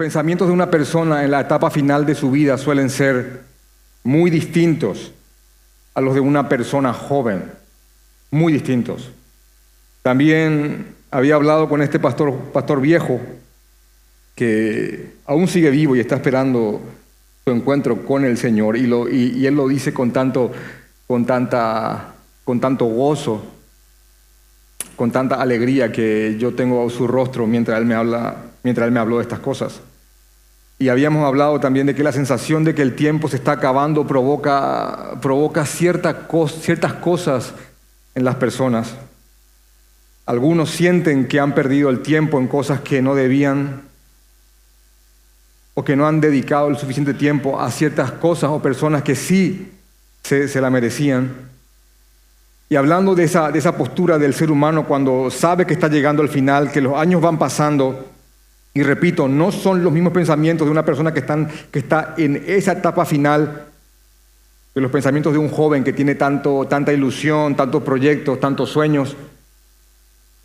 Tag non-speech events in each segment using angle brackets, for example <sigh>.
pensamientos de una persona en la etapa final de su vida suelen ser muy distintos a los de una persona joven, muy distintos. También había hablado con este pastor, pastor viejo que aún sigue vivo y está esperando su encuentro con el Señor y, lo, y, él lo dice con tanto, con, tanta, con tanto gozo, con tanta alegría que yo tengo su rostro mientras él me habla, mientras él me habló de estas cosas. Y habíamos hablado también de que la sensación de que el tiempo se está acabando provoca, provoca cierta ciertas cosas en las personas. Algunos sienten que han perdido el tiempo en cosas que no debían o que no han dedicado el suficiente tiempo a ciertas cosas o personas que sí se, la merecían. Y hablando de esa, de esa postura del ser humano cuando sabe que está llegando al final, que los años van pasando, y repito, no son los mismos pensamientos de una persona que, está en esa etapa final que los pensamientos de un joven que tiene tanto, tanta ilusión, tantos proyectos, tantos sueños.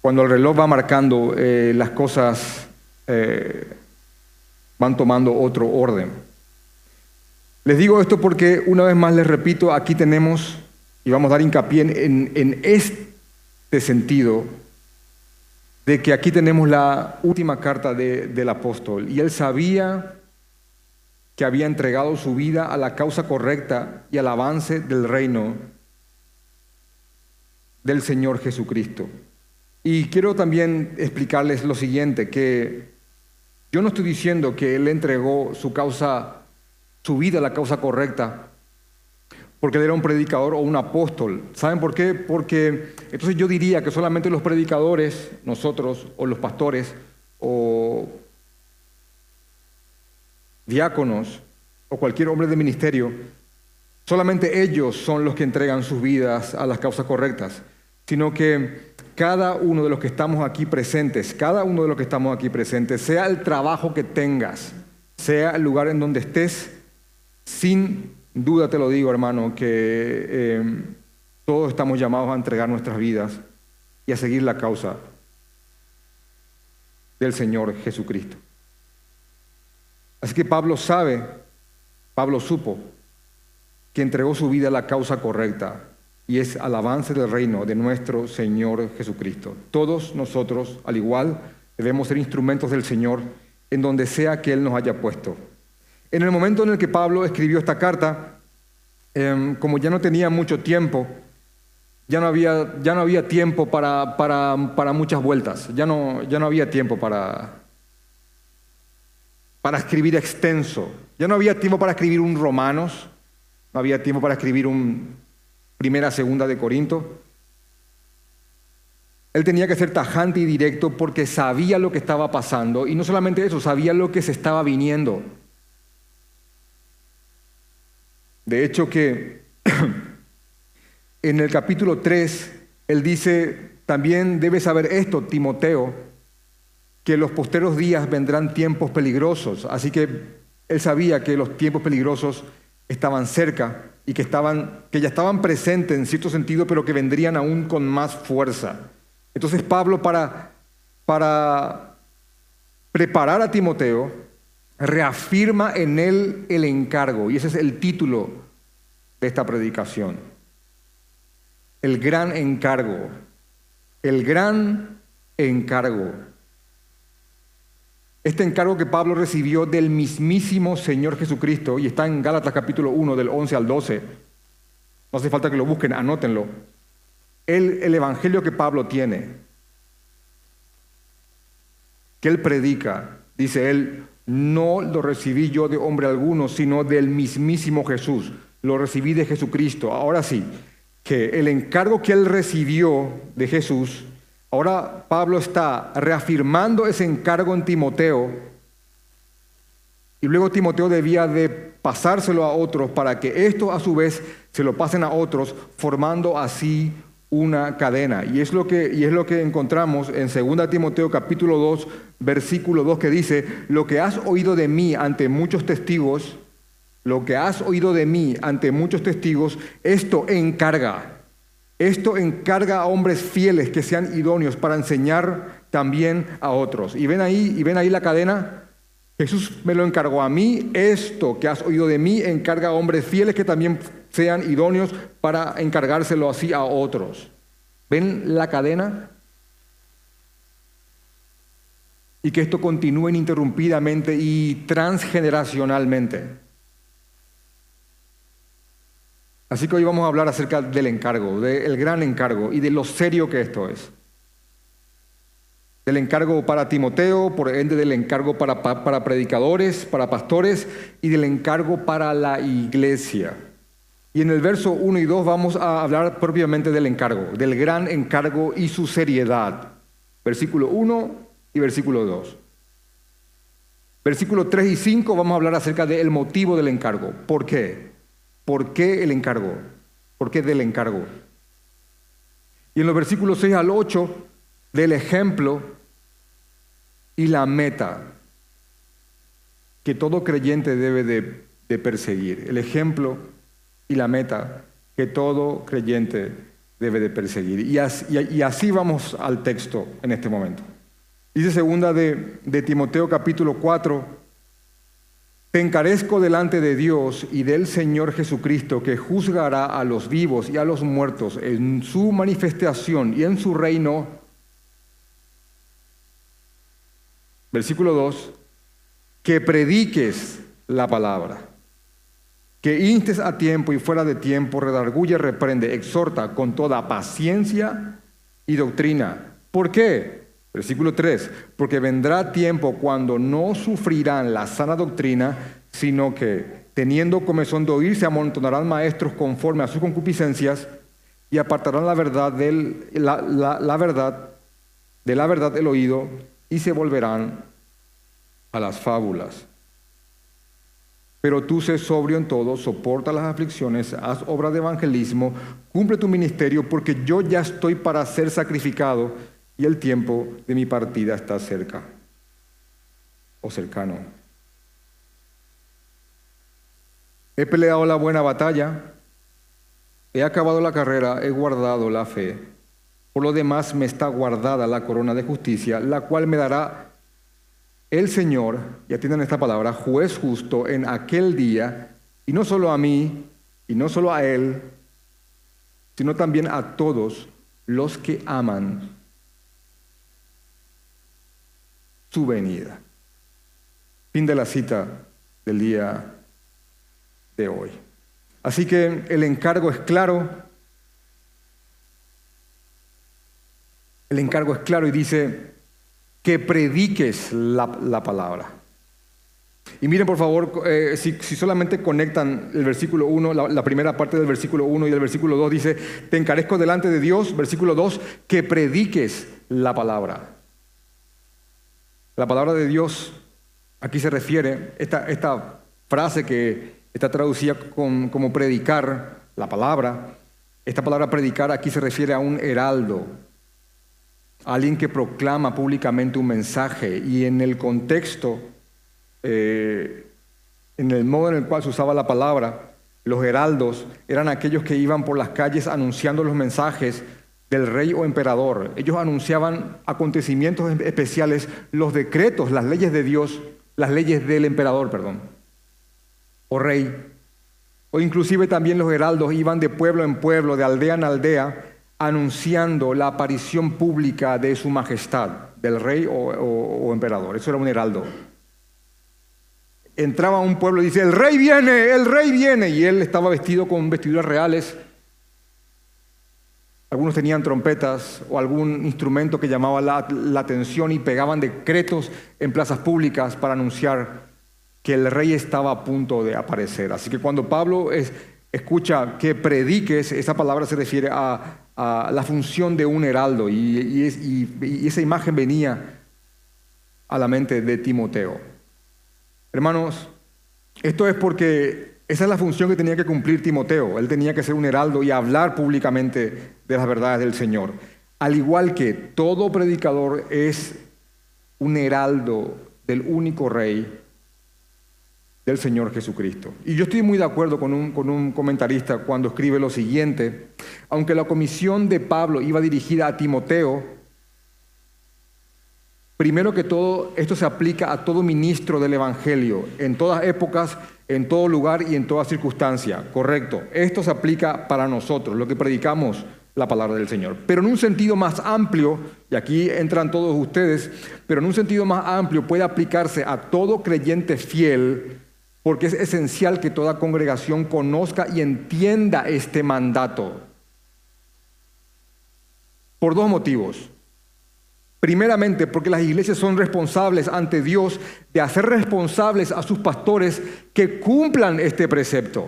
Cuando el reloj va marcando, eh, las cosas eh, van tomando otro orden. Les digo esto porque una vez más les repito, aquí tenemos, y vamos a dar hincapié en este sentido, de que aquí tenemos la última carta del apóstol y él sabía que había entregado su vida a la causa correcta y al avance del reino del Señor Jesucristo. Y quiero también explicarles lo siguiente, que yo no estoy diciendo que él entregó su causa, su vida a la causa correcta, porque él era un predicador o un apóstol. ¿Saben por qué? Porque entonces yo diría que solamente los predicadores, nosotros, o los pastores, o diáconos, o cualquier hombre de ministerio, solamente ellos son los que entregan sus vidas a las causas correctas, sino que cada uno de los que estamos aquí presentes, cada uno de los que estamos aquí presentes, sea el trabajo que tengas, sea el lugar en donde estés, sin duda te lo digo, hermano, que eh, todos estamos llamados a entregar nuestras vidas y a seguir la causa del Señor Jesucristo. Así que Pablo sabe, Pablo supo que entregó su vida a la causa correcta y es al avance del reino de nuestro Señor Jesucristo. Todos nosotros, al igual, debemos ser instrumentos del Señor en donde sea que Él nos haya puesto. En el momento en el que Pablo escribió esta carta, em, como ya no tenía mucho tiempo, ya no había, ya no había tiempo para, para, para muchas vueltas, ya no, ya no había tiempo para, para escribir extenso, ya no había tiempo para escribir un Romanos, no había tiempo para escribir un Primera, Segunda de Corinto. Él tenía que ser tajante y directo porque sabía lo que estaba pasando y no solamente eso, sabía lo que se estaba viniendo. De hecho que <clears throat> en el capítulo 3, él dice, también debes saber esto, Timoteo, que los posteros días vendrán tiempos peligrosos. Así que él sabía que los tiempos peligrosos estaban cerca y que, estaban, que ya estaban presentes en cierto sentido, pero que vendrían aún con más fuerza. Entonces Pablo para, para preparar a Timoteo, reafirma en él el encargo, y ese es el título de esta predicación. El gran encargo, el gran encargo. Este encargo que Pablo recibió del mismísimo Señor Jesucristo, y está en Gálatas capítulo 1, del 11 al 12, no hace falta que lo busquen, anótenlo. El, el evangelio que Pablo tiene, que él predica, dice él, no lo recibí yo de hombre alguno, sino del mismísimo Jesús. Lo recibí de Jesucristo. Ahora sí, que el encargo que él recibió de Jesús, ahora Pablo está reafirmando ese encargo en Timoteo. Y luego Timoteo debía de pasárselo a otros para que estos a su vez se lo pasen a otros, formando así una cadena. Y es lo que, y es lo que encontramos en 2 Timoteo capítulo 2, versículo 2 que dice, lo que has oído de mí ante muchos testigos, lo que has oído de mí ante muchos testigos, esto encarga. Esto encarga a hombres fieles que sean idóneos para enseñar también a otros. Y ven ahí, y ven ahí la cadena. Jesús me lo encargó a mí, esto que has oído de mí, encarga a hombres fieles que también sean idóneos para encargárselo así a otros. ¿Ven la cadena? Y que esto continúe ininterrumpidamente y transgeneracionalmente. Así que hoy vamos a hablar acerca del encargo, del gran encargo y de lo serio que esto es del encargo para Timoteo, por ende del encargo para, para predicadores, para pastores y del encargo para la iglesia. Y en el verso 1 y 2 vamos a hablar propiamente del encargo, del gran encargo y su seriedad. Versículo 1 y versículo 2. Versículo 3 y 5 vamos a hablar acerca del motivo del encargo. ¿Por qué? ¿Por qué el encargo? ¿Por qué del encargo? Y en los versículos 6 al 8 del ejemplo y la meta que todo creyente debe de, perseguir. El ejemplo y la meta que todo creyente debe de perseguir. Y así, vamos al texto en este momento. Dice segunda de, de Timoteo capítulo 4, te encarezco delante de Dios y del Señor Jesucristo, que juzgará a los vivos y a los muertos en su manifestación y en su reino Versículo 2, que prediques la palabra, que instes a tiempo y fuera de tiempo, redarguye, reprende, exhorta con toda paciencia y doctrina. ¿Por qué? Versículo 3, porque vendrá tiempo cuando no sufrirán la sana doctrina, sino que teniendo comezón de oír, se amontonarán maestros conforme a sus concupiscencias y apartarán la verdad, del, de la verdad el oído y se volverán a las fábulas. Pero tú sé sobrio en todo, soporta las aflicciones, haz obra de evangelismo, cumple tu ministerio, porque yo ya estoy para ser sacrificado y el tiempo de mi partida está cerca o cercano. He peleado la buena batalla, he acabado la carrera, he guardado la fe. Por lo demás me está guardada la corona de justicia, la cual me dará el Señor, y atiendan esta palabra, juez justo en aquel día, y no solo a mí, y no solo a Él, sino también a todos los que aman su venida. Fin de la cita del día de hoy. Así que el encargo es claro, El encargo es claro y dice que prediques la, palabra. Y miren por favor, eh, si, solamente conectan el versículo 1, la, primera parte del versículo 1 y el versículo 2 dice, te encarezco delante de Dios, versículo 2, que prediques la palabra. La palabra de Dios, aquí se refiere, esta, esta frase que está traducida como predicar, la palabra, esta palabra predicar aquí se refiere a un heraldo, alguien que proclama públicamente un mensaje y en el contexto, eh, en el modo en el cual se usaba la palabra, los heraldos eran aquellos que iban por las calles anunciando los mensajes del rey o emperador. Ellos anunciaban acontecimientos especiales, los decretos, las leyes de Dios, las leyes del emperador, perdón, o rey. O inclusive también los heraldos iban de pueblo en pueblo, de aldea en aldea, anunciando la aparición pública de su majestad, del rey o, emperador. Eso era un heraldo. Entraba a un pueblo y dice, el rey viene, el rey viene. Y él estaba vestido con vestiduras reales. Algunos tenían trompetas o algún instrumento que llamaba la, la atención y pegaban decretos en plazas públicas para anunciar que el rey estaba a punto de aparecer. Así que cuando Pablo es, escucha que prediques, esa palabra se refiere a la función de un heraldo y, esa imagen venía a la mente de Timoteo. Hermanos, esto es porque esa es la función que tenía que cumplir Timoteo. Él tenía que ser un heraldo y hablar públicamente de las verdades del Señor. Al igual que todo predicador es un heraldo del único rey del Señor Jesucristo. Y yo estoy muy de acuerdo con un, con un comentarista cuando escribe lo siguiente, aunque la comisión de Pablo iba dirigida a Timoteo, Primero que todo, esto se aplica a todo ministro del Evangelio, en todas épocas, en todo lugar y en toda circunstancia. Correcto. Esto se aplica para nosotros, lo que predicamos la palabra del Señor. Pero en un sentido más amplio, y aquí entran todos ustedes, pero en un sentido más amplio puede aplicarse a todo creyente fiel, porque es esencial que toda congregación conozca y entienda este mandato. Por dos motivos. Primeramente, porque las iglesias son responsables ante Dios de hacer responsables a sus pastores que cumplan este precepto.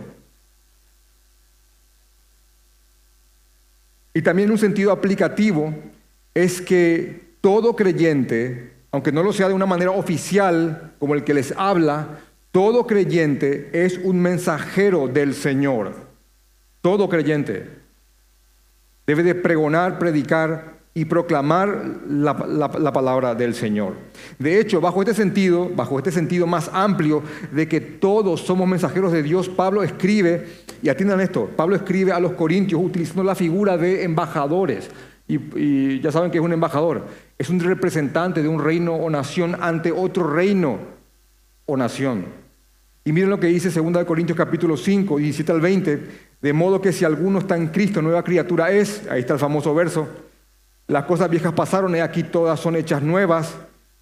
Y también un sentido aplicativo es que todo creyente, aunque no lo sea de una manera oficial como el que les habla, todo creyente es un mensajero del Señor. Todo creyente debe de pregonar, predicar y proclamar la, palabra del Señor. De hecho, bajo este sentido, bajo este sentido más amplio de que todos somos mensajeros de Dios, Pablo escribe, y atiendan esto, Pablo escribe a los corintios utilizando la figura de embajadores. Y, y ya saben que es un embajador, es un representante de un reino o nación ante otro reino o nación. Y miren lo que dice 2 Corintios capítulo 5, 17 al 20, de modo que si alguno está en Cristo, nueva criatura es, ahí está el famoso verso, las cosas viejas pasaron y aquí todas son hechas nuevas.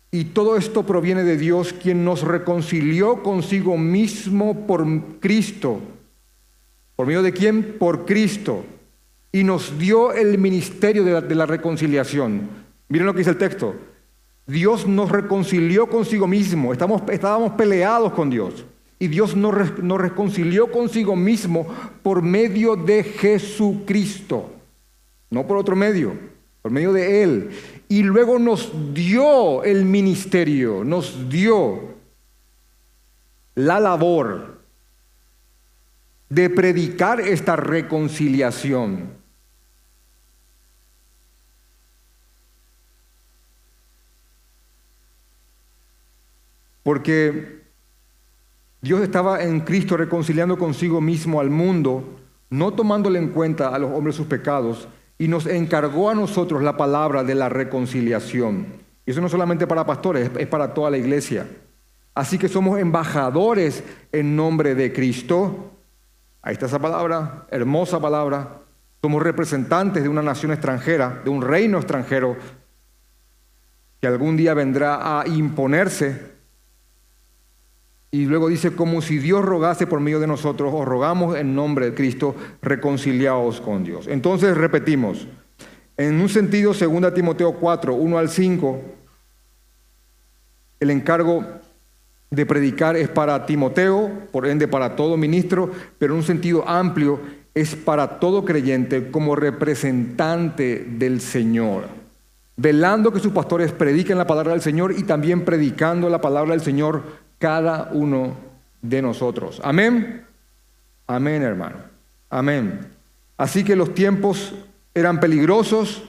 Y todo esto proviene de Dios, quien nos reconcilió consigo mismo por Cristo. ¿Por medio de quién? Por Cristo. Y nos dio el ministerio de la, reconciliación. Miren lo que dice el texto. Dios nos reconcilió consigo mismo. Estamos, estábamos peleados con Dios. Y Dios nos, reconcilió consigo mismo por medio de Jesucristo. No por otro medio por medio de Él. Y luego nos dio el ministerio, nos dio la labor de predicar esta reconciliación. Porque Dios estaba en Cristo reconciliando consigo mismo al mundo, no tomándole en cuenta a los hombres sus pecados, y nos encargó a nosotros la palabra de la reconciliación. Y eso no solamente para pastores, es para toda la iglesia. Así que somos embajadores en nombre de Cristo. Ahí está esa palabra, hermosa palabra. Somos representantes de una nación extranjera, de un reino extranjero, que algún día vendrá a imponerse y luego dice, como si Dios rogase por medio de nosotros, os rogamos en nombre de Cristo, reconciliaos con Dios. Entonces repetimos, en un sentido, 2 Timoteo 4, 1 al 5, el encargo de predicar es para Timoteo, por ende para todo ministro, pero en un sentido amplio es para todo creyente como representante del Señor, velando que sus pastores prediquen la palabra del Señor y también predicando la palabra del Señor cada uno de nosotros. Amén. Amén, hermano. Amén. Así que los tiempos eran peligrosos.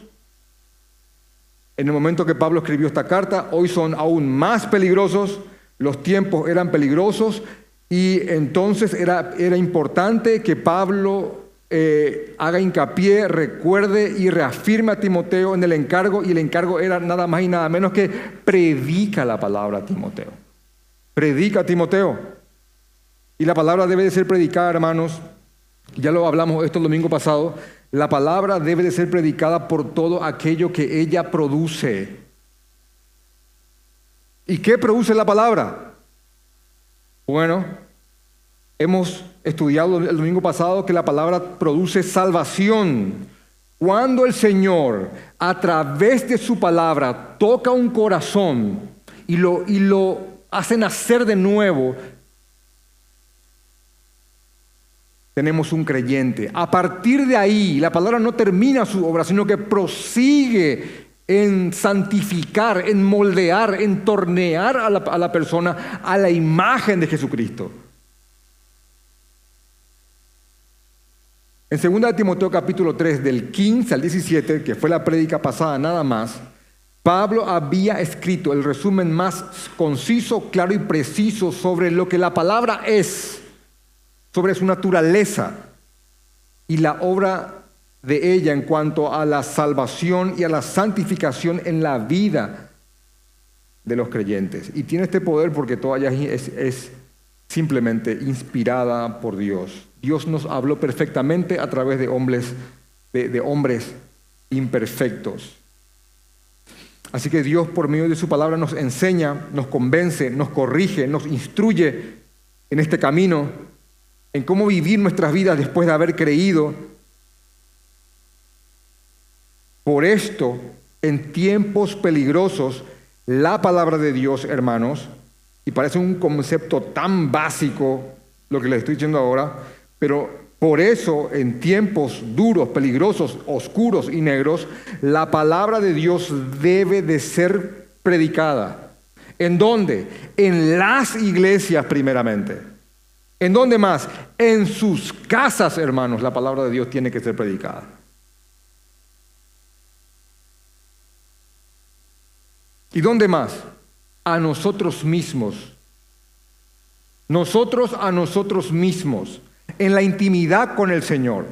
En el momento que Pablo escribió esta carta, hoy son aún más peligrosos. Los tiempos eran peligrosos y entonces era, era importante que Pablo eh, haga hincapié, recuerde y reafirme a Timoteo en el encargo y el encargo era nada más y nada menos que predica la palabra a Timoteo. Predica Timoteo. Y la palabra debe de ser predicada, hermanos. Ya lo hablamos esto el domingo pasado. La palabra debe de ser predicada por todo aquello que ella produce. ¿Y qué produce la palabra? Bueno, hemos estudiado el domingo pasado que la palabra produce salvación. Cuando el Señor, a través de su palabra, toca un corazón y lo, y lo hace nacer de nuevo, tenemos un creyente. A partir de ahí, la palabra no termina su obra, sino que prosigue en santificar, en moldear, en tornear a la, persona a la imagen de Jesucristo. En 2 Timoteo capítulo 3, del 15 al 17, que fue la prédica pasada nada más, Pablo había escrito el resumen más conciso, claro y preciso sobre lo que la palabra es, sobre su naturaleza y la obra de ella en cuanto a la salvación y a la santificación en la vida de los creyentes. Y tiene este poder porque toda ella es, simplemente inspirada por Dios. Dios nos habló perfectamente a través de hombres, de hombres imperfectos. Así que Dios por medio de su palabra nos enseña, nos convence, nos corrige, nos instruye en este camino, en cómo vivir nuestras vidas después de haber creído. Por esto, en tiempos peligrosos, la palabra de Dios, hermanos, y parece un concepto tan básico lo que les estoy diciendo ahora, pero por eso en tiempos duros, peligrosos, oscuros y negros, la palabra de Dios debe de ser predicada. ¿En dónde? En las iglesias primeramente. ¿En dónde más? En sus casas, hermanos, la palabra de Dios tiene que ser predicada. ¿Y dónde más? A nosotros mismos. Nosotros a nosotros mismos, en la intimidad con el Señor.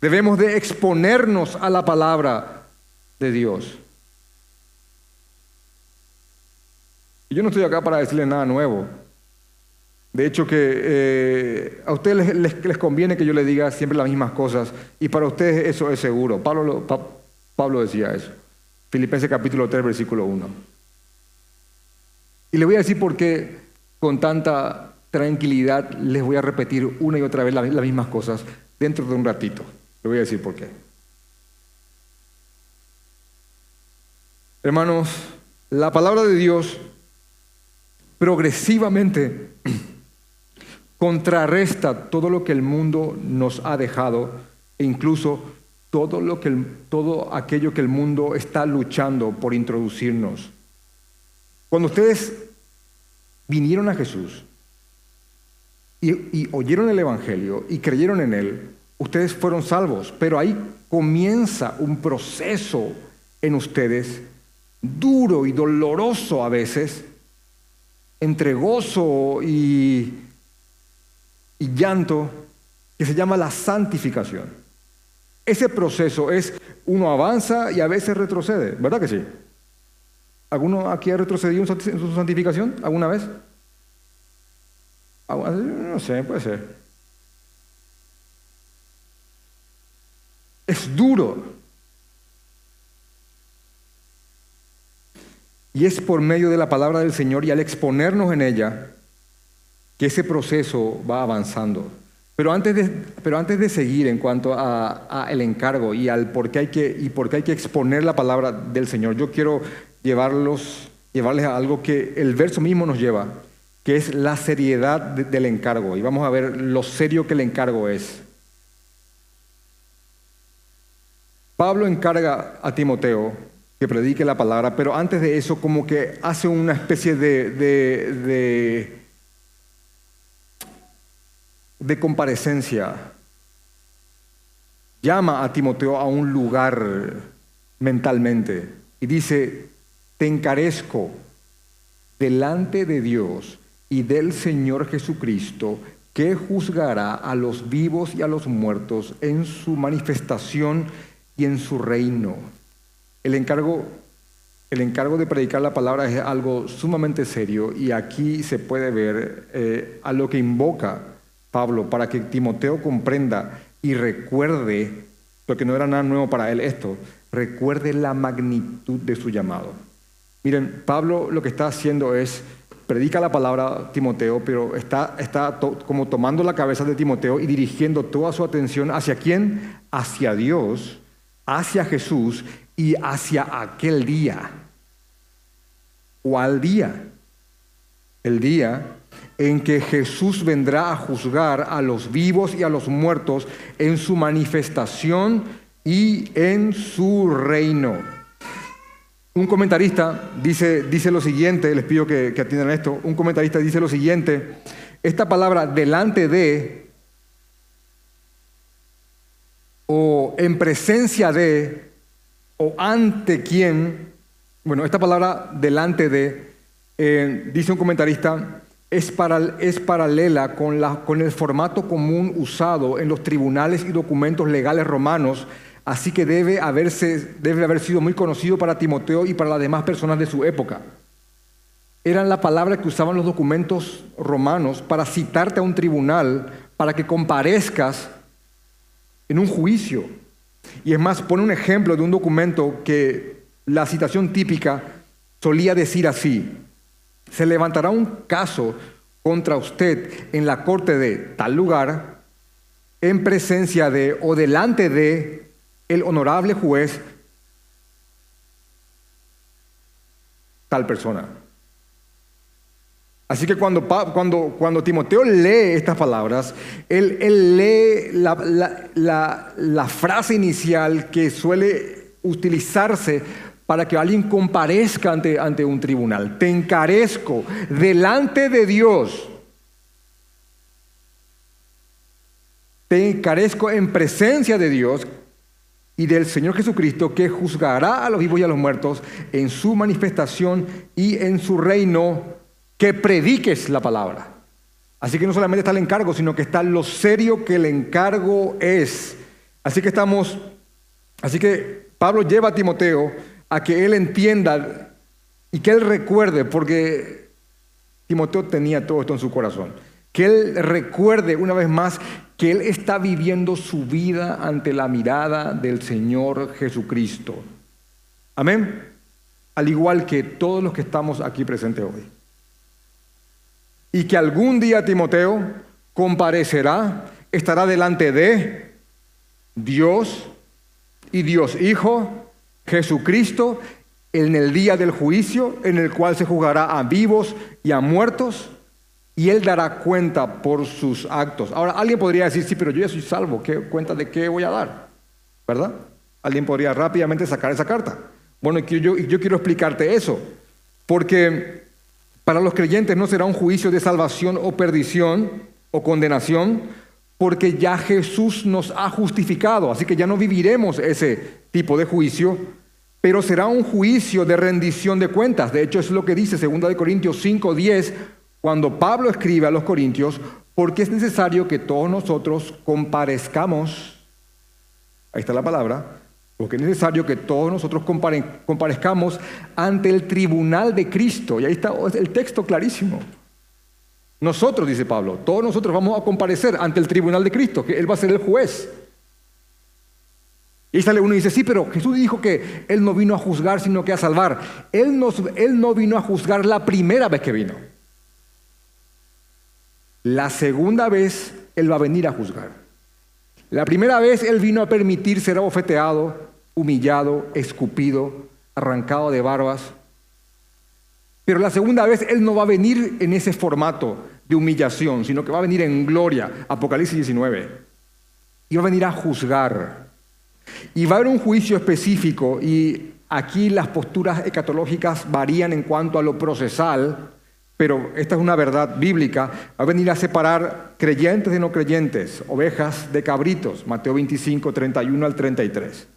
Debemos de exponernos a la palabra de Dios. Yo no estoy acá para decirle nada nuevo. De hecho, que eh, a ustedes les, conviene que yo le diga siempre las mismas cosas y para ustedes eso es seguro. Pablo, Pablo decía eso. Filipenses capítulo 3, versículo 1. Y le voy a decir por qué con tanta tranquilidad les voy a repetir una y otra vez las, mismas cosas dentro de un ratito. Le voy a decir por qué. Hermanos, la palabra de Dios progresivamente <clears throat> contrarresta todo lo que el mundo nos ha dejado e incluso todo, lo que todo aquello que el mundo está luchando por introducirnos. Cuando ustedes vinieron a Jesús y, oyeron el Evangelio y creyeron en Él, ustedes fueron salvos, pero ahí comienza un proceso en ustedes duro y doloroso a veces, entre gozo y, y llanto, que se llama la santificación. Ese proceso es, uno avanza y a veces retrocede, ¿verdad que sí? ¿Alguno aquí ha retrocedido en su santificación alguna vez? No sé, puede ser. Es duro. Y es por medio de la palabra del Señor y al exponernos en ella que ese proceso va avanzando. Pero antes de, pero antes de seguir en cuanto a, el encargo y al por qué hay que y por qué hay que exponer la palabra del Señor, yo quiero llevarlos, llevarles a algo que el verso mismo nos lleva, que es la seriedad del encargo. Y vamos a ver lo serio que el encargo es. Pablo encarga a Timoteo que predique la palabra, pero antes de eso como que hace una especie de, de, de, de comparecencia. Llama a Timoteo a un lugar mentalmente y dice, te encarezco delante de Dios y del Señor Jesucristo, que juzgará a los vivos y a los muertos en su manifestación y en su reino. El encargo, el encargo de predicar la palabra es algo sumamente serio y aquí se puede ver eh, a lo que invoca Pablo para que Timoteo comprenda y recuerde, porque no era nada nuevo para él esto, recuerde la magnitud de su llamado. Miren, Pablo lo que está haciendo es, predica la palabra Timoteo, pero está, como tomando la cabeza de Timoteo y dirigiendo toda su atención hacia quién? Hacia Dios, hacia Jesús y hacia aquel día. ¿Cuál día? El día en que Jesús vendrá a juzgar a los vivos y a los muertos en su manifestación y en su reino. Un comentarista dice, dice lo siguiente, les pido que, atiendan esto, un comentarista dice lo siguiente, esta palabra delante de o en presencia de o ante quién, bueno, esta palabra delante de, eh, dice un comentarista, es, para, es paralela con, la, con el formato común usado en los tribunales y documentos legales romanos Así que debe, haberse, debe haber sido muy conocido para Timoteo y para las demás personas de su época. eran la palabra que usaban los documentos romanos para citarte a un tribunal, para que comparezcas en un juicio. Y es más, pone un ejemplo de un documento que la citación típica solía decir así, se levantará un caso contra usted en la corte de tal lugar, en presencia de o delante de el honorable juez tal persona. Así que cuando, cuando, cuando Timoteo lee estas palabras, él, lee la, la frase inicial que suele utilizarse para que alguien comparezca ante, ante un tribunal. Te encarezco delante de Dios. Te encarezco en presencia de Dios y del Señor Jesucristo que juzgará a los vivos y a los muertos en su manifestación y en su reino, que prediques la palabra. Así que no solamente está el encargo, sino que está lo serio que el encargo es. Así que estamos, así que Pablo lleva a Timoteo a que él entienda y que él recuerde, porque Timoteo tenía todo esto en su corazón, que él recuerde una vez más que él está viviendo su vida ante la mirada del Señor Jesucristo. Amén. Al igual que todos los que estamos aquí presentes hoy. Y que algún día Timoteo comparecerá, estará delante de Dios y Dios Hijo Jesucristo en el día del juicio, en el cual se juzgará a vivos y a muertos, y Él dará cuenta por sus actos. Ahora, alguien podría decir, sí, pero yo ya soy salvo, ¿qué cuenta de qué voy a dar? ¿Verdad? Alguien podría rápidamente sacar esa carta. Bueno, yo, yo quiero explicarte eso, porque para los creyentes no será un juicio de salvación o perdición o condenación, porque ya Jesús nos ha justificado, así que ya no viviremos ese tipo de juicio, pero será un juicio de rendición de cuentas. De hecho, es lo que dice 2 Corintios 5, 10, cuando Pablo escribe a los Corintios, porque es necesario que todos nosotros comparezcamos, ahí está la palabra, porque es necesario que todos nosotros comparezcamos ante el tribunal de Cristo. Y ahí está el texto clarísimo. Nosotros, dice Pablo, todos nosotros vamos a comparecer ante el tribunal de Cristo, que Él va a ser el juez. Y sale uno y dice, sí, pero Jesús dijo que Él no vino a juzgar, sino que a salvar. Él no vino a juzgar la primera vez que vino. La segunda vez Él va a venir a juzgar. La primera vez Él vino a permitir ser abofeteado, humillado, escupido, arrancado de barbas. Pero la segunda vez Él no va a venir en ese formato de humillación, sino que va a venir en gloria. Apocalipsis 19. Y va a venir a juzgar. Y va a haber un juicio específico y aquí las posturas escatológicas varían en cuanto a lo procesal, pero esta es una verdad bíblica. Va a venir a separar creyentes de no creyentes, ovejas de cabritos, Mateo 25, 31 al 33.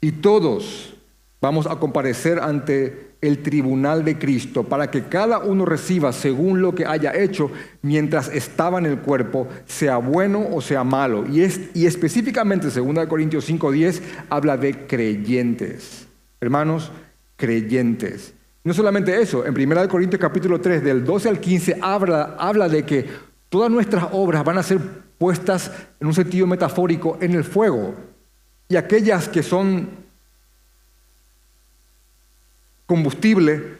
Y todos vamos a comparecer ante el tribunal de Cristo para que cada uno reciba según lo que haya hecho mientras estaba en el cuerpo, sea bueno o sea malo. Y, es, y específicamente 2 Corintios 5:10 habla de creyentes. Hermanos, creyentes. No solamente eso, en 1 Corintios capítulo 3 del 12 al 15 habla, habla de que todas nuestras obras van a ser puestas en un sentido metafórico en el fuego. Y aquellas que son combustible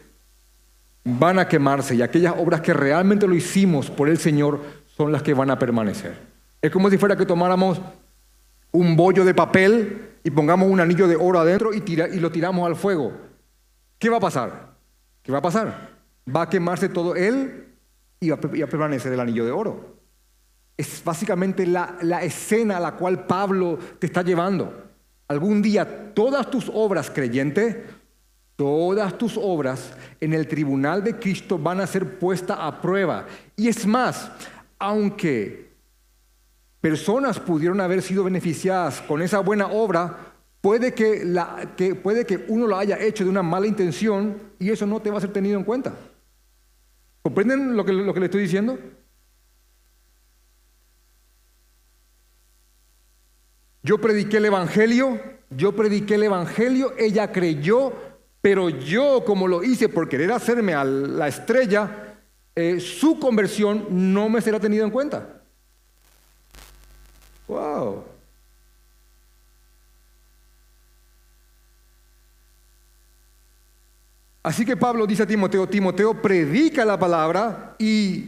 van a quemarse y aquellas obras que realmente lo hicimos por el Señor son las que van a permanecer. Es como si fuera que tomáramos un bollo de papel y pongamos un anillo de oro adentro y, y lo tiramos al fuego. ¿Qué va a pasar? ¿Qué va a pasar? Va a quemarse todo él y va a permanecer el anillo de oro. Es básicamente la, escena a la cual Pablo te está llevando. Algún día todas tus obras creyentes Todas tus obras en el tribunal de Cristo van a ser puestas a prueba. Y es más, aunque personas pudieron haber sido beneficiadas con esa buena obra, puede que, la, que, puede que uno lo haya hecho de una mala intención y eso no te va a ser tenido en cuenta. ¿Comprenden lo que, lo que le estoy diciendo? Yo prediqué el Evangelio, yo prediqué el Evangelio, ella creyó, Pero yo, como lo hice por querer hacerme a la estrella, eh, su conversión no me será tenida en cuenta. Wow. Así que Pablo dice a Timoteo, Timoteo predica la palabra y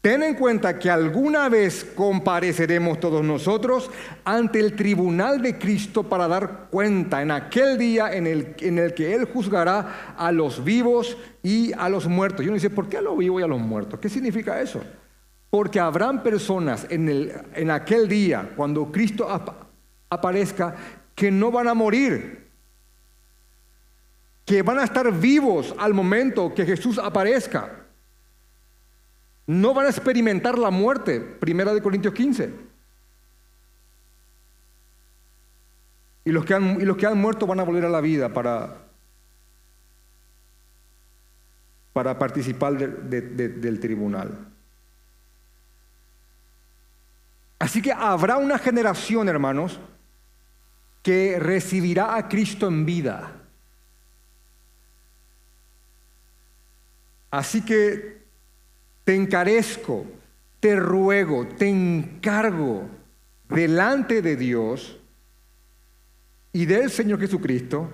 ten en cuenta que alguna vez compareceremos todos nosotros ante el tribunal de Cristo para dar cuenta en aquel día en el, en el que Él juzgará a los vivos y a los muertos. Y uno dice, ¿por qué a los vivos y a los muertos? ¿Qué significa eso? Porque habrán personas en, el, en aquel día, cuando Cristo aparezca, que no van a morir que van a estar vivos al momento que Jesús aparezca. No van a experimentar la muerte, primera de Corintios 15. Y los que han, y los que han muerto van a volver a la vida para, para participar del tribunal. Así que habrá una generación, hermanos, que recibirá a Cristo en vida. Así que te encarezco, te ruego, te encargo delante de Dios y del Señor Jesucristo,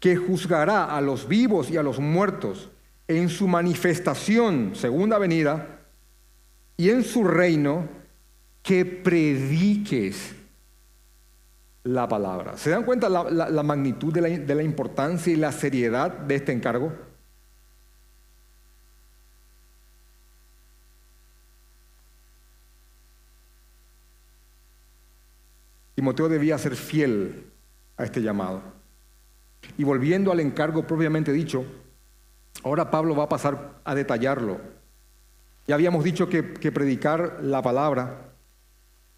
que juzgará a los vivos y a los muertos en su manifestación, segunda venida, y en su reino, que prediques la palabra. ¿Se dan cuenta la, magnitud de la importancia y la seriedad de este encargo? Timoteo debía ser fiel a este llamado. Y volviendo al encargo propiamente dicho, ahora Pablo va a pasar a detallarlo. Ya habíamos dicho que, predicar la palabra,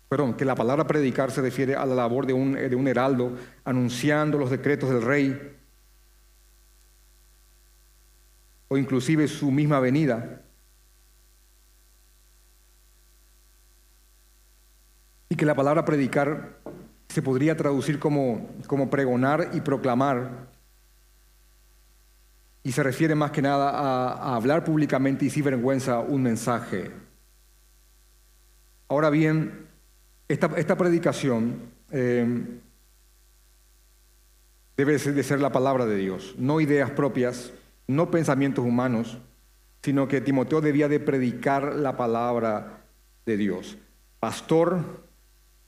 perdón, que la palabra predicar se refiere a la labor de un, de un heraldo anunciando los decretos del rey o inclusive su misma venida. Y que la palabra predicar se podría traducir como, como pregonar y proclamar. Y se refiere más que nada a, hablar públicamente y sin vergüenza un mensaje. Ahora bien, esta, predicación eh, debe de ser la palabra de Dios, no ideas propias, no pensamientos humanos, sino que Timoteo debía de predicar la palabra de Dios. Pastor,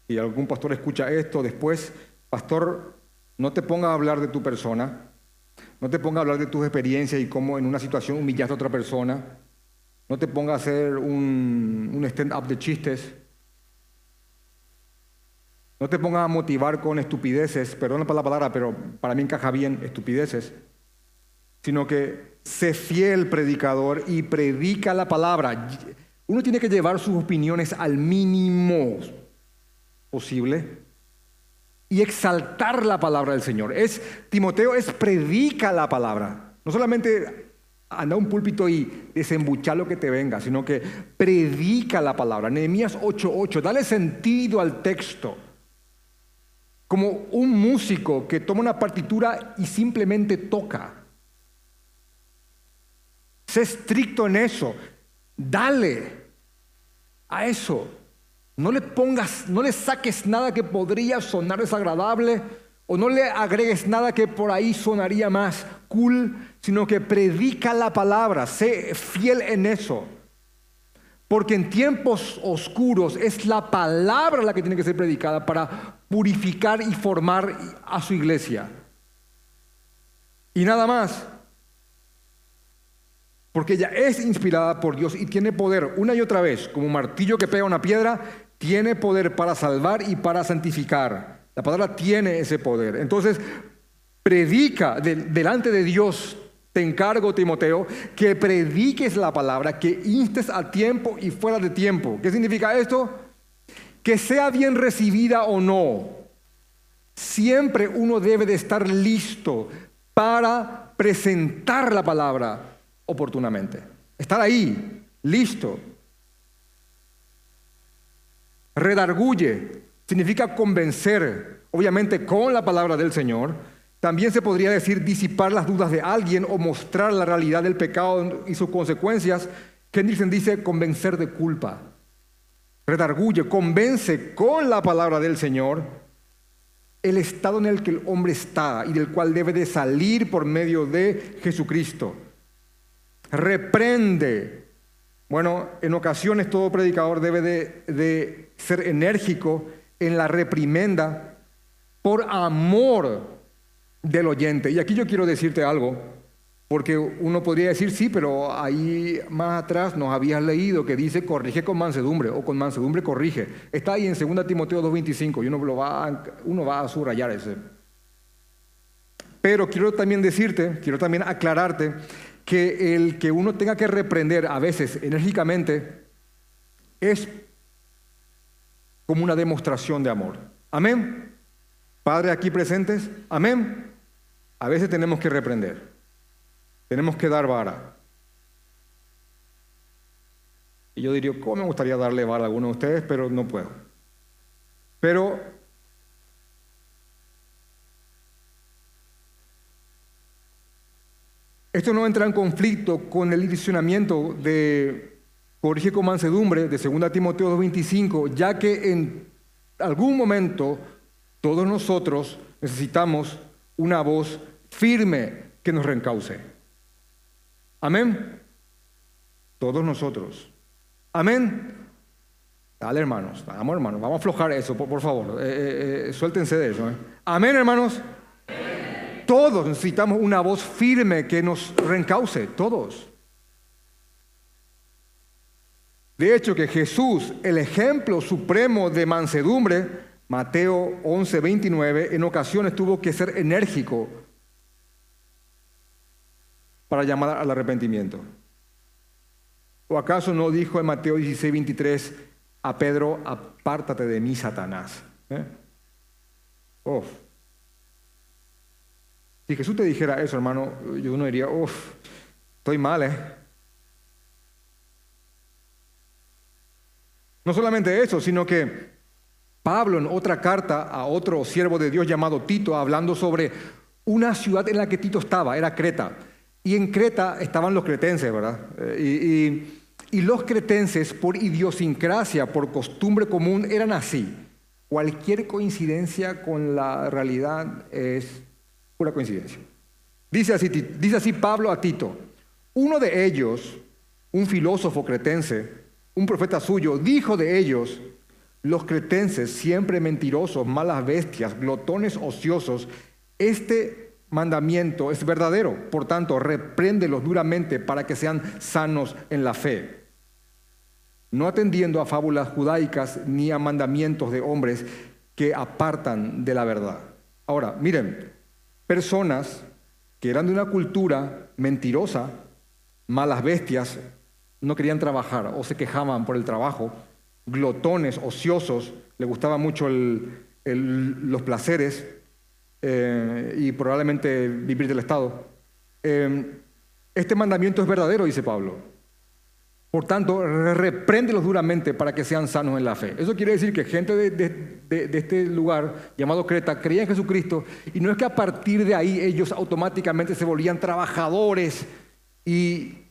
y algún pastor escucha esto después, pastor, no te ponga a hablar de tu persona, no te ponga a hablar de tus experiencias y cómo en una situación humillaste a otra persona, no te ponga a hacer un, un stand-up de chistes, no te ponga a motivar con estupideces, perdón la palabra, pero para mí encaja bien, estupideces, sino que sé fiel predicador y predica la palabra. Uno tiene que llevar sus opiniones al mínimo posible y exaltar la palabra del Señor. Es Timoteo es predica la palabra. No solamente anda a un púlpito y desembucha lo que te venga, sino que predica la palabra. Nehemías 8:8, dale sentido al texto. Como un músico que toma una partitura y simplemente toca. Sé estricto en eso. Dale a eso. No le pongas, no le saques nada que podría sonar desagradable o no le agregues nada que por ahí sonaría más cool, sino que predica la palabra, sé fiel en eso. Porque en tiempos oscuros es la palabra la que tiene que ser predicada para purificar y formar a su iglesia. Y nada más. Porque ella es inspirada por Dios y tiene poder una y otra vez, como un martillo que pega una piedra, tiene poder para salvar y para santificar. La palabra tiene ese poder. Entonces, predica delante de Dios. Te encargo, Timoteo, que prediques la palabra, que instes a tiempo y fuera de tiempo. ¿Qué significa esto? Que sea bien recibida o no. Siempre uno debe de estar listo para presentar la palabra oportunamente. Estar ahí, listo. Redarguye significa convencer, obviamente con la palabra del Señor, También se podría decir disipar las dudas de alguien o mostrar la realidad del pecado y sus consecuencias. Henderson dice convencer de culpa. Redarguye, convence con la palabra del Señor el estado en el que el hombre está y del cual debe de salir por medio de Jesucristo. Reprende. Bueno, en ocasiones todo predicador debe de, de ser enérgico en la reprimenda por amor del oyente. Y aquí yo quiero decirte algo, porque uno podría decir, sí, pero ahí más atrás nos habías leído que dice corrige con mansedumbre o con mansedumbre corrige. Está ahí en 2 Timoteo 2.25 y uno, lo va uno va a subrayar ese. Pero quiero también decirte, quiero también aclararte que el que uno tenga que reprender a veces enérgicamente es como una demostración de amor. Amén. Padre aquí presentes, amén. A veces tenemos que reprender, tenemos que dar vara. Y yo diría, ¿cómo me gustaría darle vara a alguno de ustedes? Pero no puedo. Pero esto no entra en conflicto con el direccionamiento de corrige con mansedumbre de 2 Timoteo 2.25, ya que en algún momento todos nosotros necesitamos una voz firme que nos reencauce. Amén. Todos nosotros. Amén. Dale, hermanos. Vamos, hermanos. Vamos a aflojar eso, por, favor. Eh, eh, eh, suéltense de eso. Amén, hermanos. Todos necesitamos una voz firme que nos reencauce. Todos. De hecho, que Jesús, el ejemplo supremo de mansedumbre, Mateo 11, 29, en ocasiones tuvo que ser enérgico para llamar al arrepentimiento. ¿O acaso no dijo en Mateo 16, 23 a Pedro, apártate de mí, Satanás? ¿Eh? Si Jesús te dijera eso, hermano, yo uno diría, uff, estoy mal, ¿eh? No solamente eso, sino que Pablo en otra carta a otro siervo de Dios llamado Tito, hablando sobre una ciudad en la que Tito estaba, era Creta. Y en Creta estaban los cretenses, ¿verdad? Eh, y, los cretenses, por idiosincrasia, por costumbre común, eran así. Cualquier coincidencia con la realidad es pura coincidencia. Dice así, dice así Pablo a Tito, uno de ellos, un filósofo cretense, un profeta suyo, dijo de ellos, los cretenses, siempre mentirosos, malas bestias, glotones ociosos, este mandamiento es verdadero. Por tanto, repréndelos duramente para que sean sanos en la fe. No atendiendo a fábulas judaicas ni a mandamientos de hombres que apartan de la verdad. Ahora, miren, personas que eran de una cultura mentirosa, malas bestias, no querían trabajar o se quejaban por el trabajo, glotones, ociosos, le gustaban mucho los placeres eh, y probablemente vivir del Estado. Eh, este mandamiento es verdadero, dice Pablo. Por tanto, repréndelos duramente para que sean sanos en la fe. Eso quiere decir que gente de, de, este lugar llamado Creta creía en Jesucristo y no es que a partir de ahí ellos automáticamente se volvían trabajadores y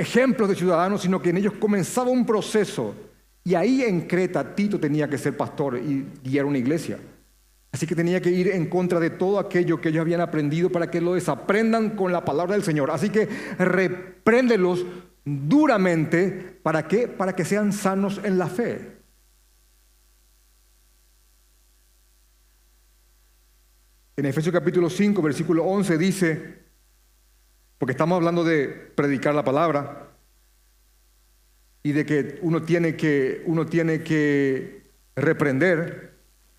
ejemplos de ciudadanos, sino que en ellos comenzaba un proceso. Y ahí en Creta Tito tenía que ser pastor y guiar una iglesia. Así que tenía que ir en contra de todo aquello que ellos habían aprendido para que lo desaprendan con la palabra del Señor. Así que repréndelos duramente. ¿Para qué? Para que sean sanos en la fe. En Efesios capítulo 5, versículo 11 dice, porque estamos hablando de predicar la palabra y de que uno tiene que, uno tiene que reprender.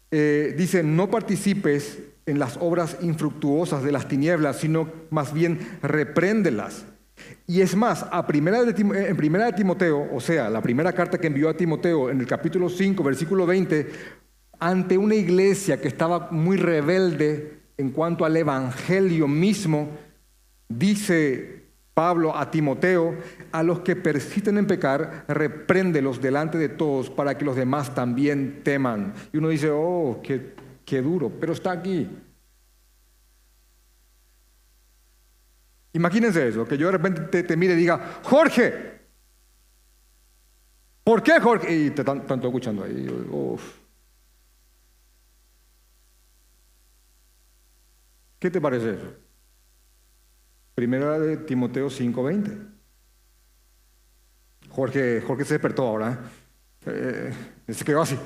Eh, dice, no participes en las obras infructuosas de las tinieblas, sino más bien repréndelas. Y es más, en primera de Timoteo, o sea, la primera carta que envió a Timoteo en el capítulo 5, versículo 20, ante una iglesia que estaba muy rebelde en cuanto al evangelio mismo, Dice Pablo a Timoteo, a los que persisten en pecar, repréndelos delante de todos para que los demás también teman. Y uno dice, oh, qué, duro, pero está aquí. Imagínense eso, que yo de repente te, mire y diga, Jorge, ¿por qué Jorge? Y te están tanto escuchando ahí. ¿Qué te parece eso? Primera de Timoteo 5:20. Jorge, Jorge se despertó ahora. ¿eh? Se quedó así.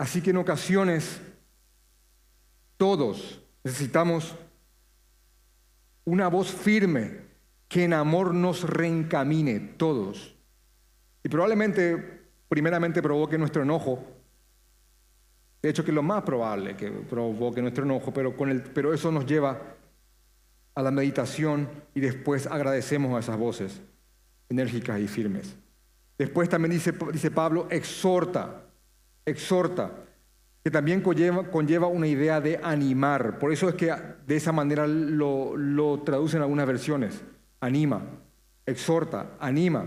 Así que en ocasiones todos necesitamos una voz firme que en amor nos reencamine, todos. Y probablemente, primeramente, provoque nuestro enojo. De hecho, que es lo más probable que provoque nuestro enojo, pero, con pero eso nos lleva a la meditación y después agradecemos a esas voces enérgicas y firmes. Después también dice, dice Pablo, exhorta, exhorta, que también conlleva, conlleva, una idea de animar. Por eso es que de esa manera lo, lo traducen algunas versiones. Anima, exhorta, anima.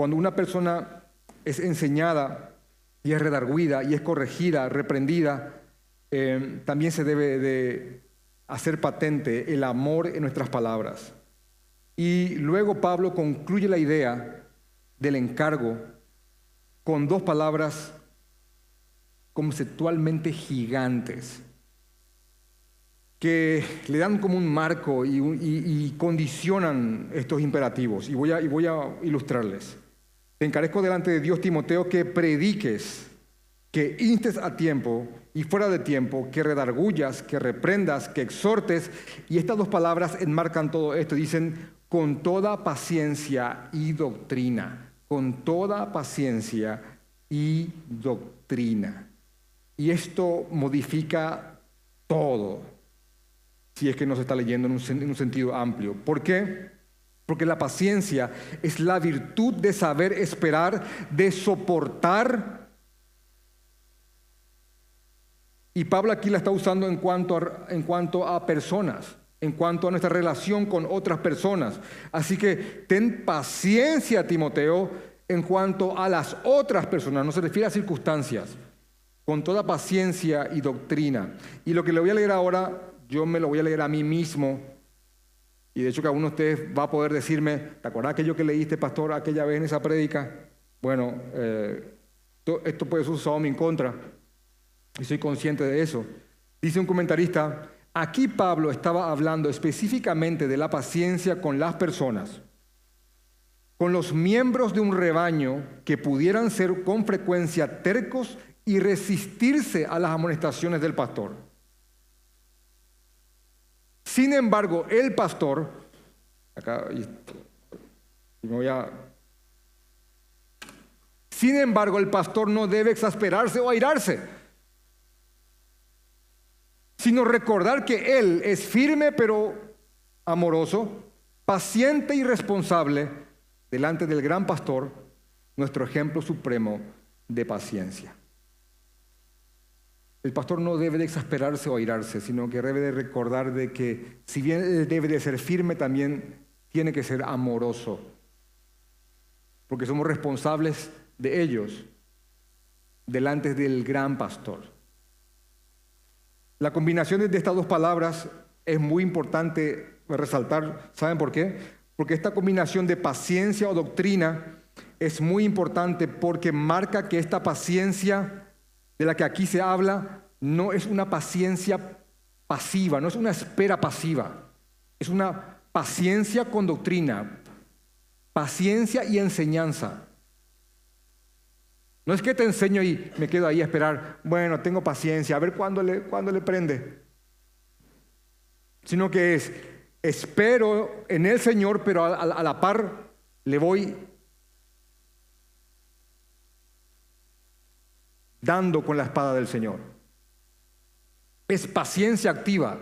Cuando una persona es enseñada y es redarguida y es corregida, reprendida, eh, también se debe de hacer patente el amor en nuestras palabras. Y luego Pablo concluye la idea del encargo con dos palabras conceptualmente gigantes que le dan como un marco y, condicionan estos imperativos. Y voy, a, y voy a ilustrarles. Te encarezco delante de Dios, Timoteo, que prediques, que instes a tiempo y fuera de tiempo, que redargullas, que reprendas, que exhortes. Y estas dos palabras enmarcan todo esto. Dicen, con toda paciencia y doctrina. Con toda paciencia y doctrina. Y esto modifica todo, si es que no se está leyendo en un, en un sentido amplio. ¿Por qué? Porque la paciencia es la virtud de saber esperar, de soportar. Y Pablo aquí la está usando en cuanto a, en cuanto a personas, en cuanto a nuestra relación con otras personas. Así que ten paciencia, Timoteo, en cuanto a las otras personas. No se refiere a circunstancias con toda paciencia y doctrina. Y lo que le voy a leer ahora, yo me lo voy a leer a mí mismo. Y de hecho que alguno de ustedes va a poder decirme, ¿te acuerdas aquello que leíste, pastor, aquella vez en esa prédica? Bueno, eh, esto puede ser usado en contra. Y soy consciente de eso. Dice un comentarista, aquí Pablo estaba hablando específicamente de la paciencia con las personas, con los miembros de un rebaño que pudieran ser con frecuencia tercos y resistirse a las amonestaciones del pastor. Sin embargo, el pastor, acá y me voy a... Sin embargo, el pastor no debe exasperarse o airarse, sino recordar que él es firme pero amoroso, paciente y responsable delante del gran pastor, nuestro ejemplo supremo de paciencia. El pastor no debe de exasperarse o airarse, sino que debe de recordar de que si bien debe de ser firme, también tiene que ser amoroso, porque somos responsables de ellos delante del gran pastor. La combinación de estas dos palabras es muy importante resaltar. ¿Saben por qué? Porque esta combinación de paciencia o doctrina es muy importante porque marca que esta paciencia de la que aquí se habla no es una paciencia pasiva, no es una espera pasiva, es una paciencia con doctrina, paciencia y enseñanza. No es que te enseño y me quedo ahí a esperar, bueno, tengo paciencia, a ver cuándo le, cuándo le prende. Sino que es, espero en el Señor, pero a, a la par le voy dando con la espada del Señor. Es paciencia activa,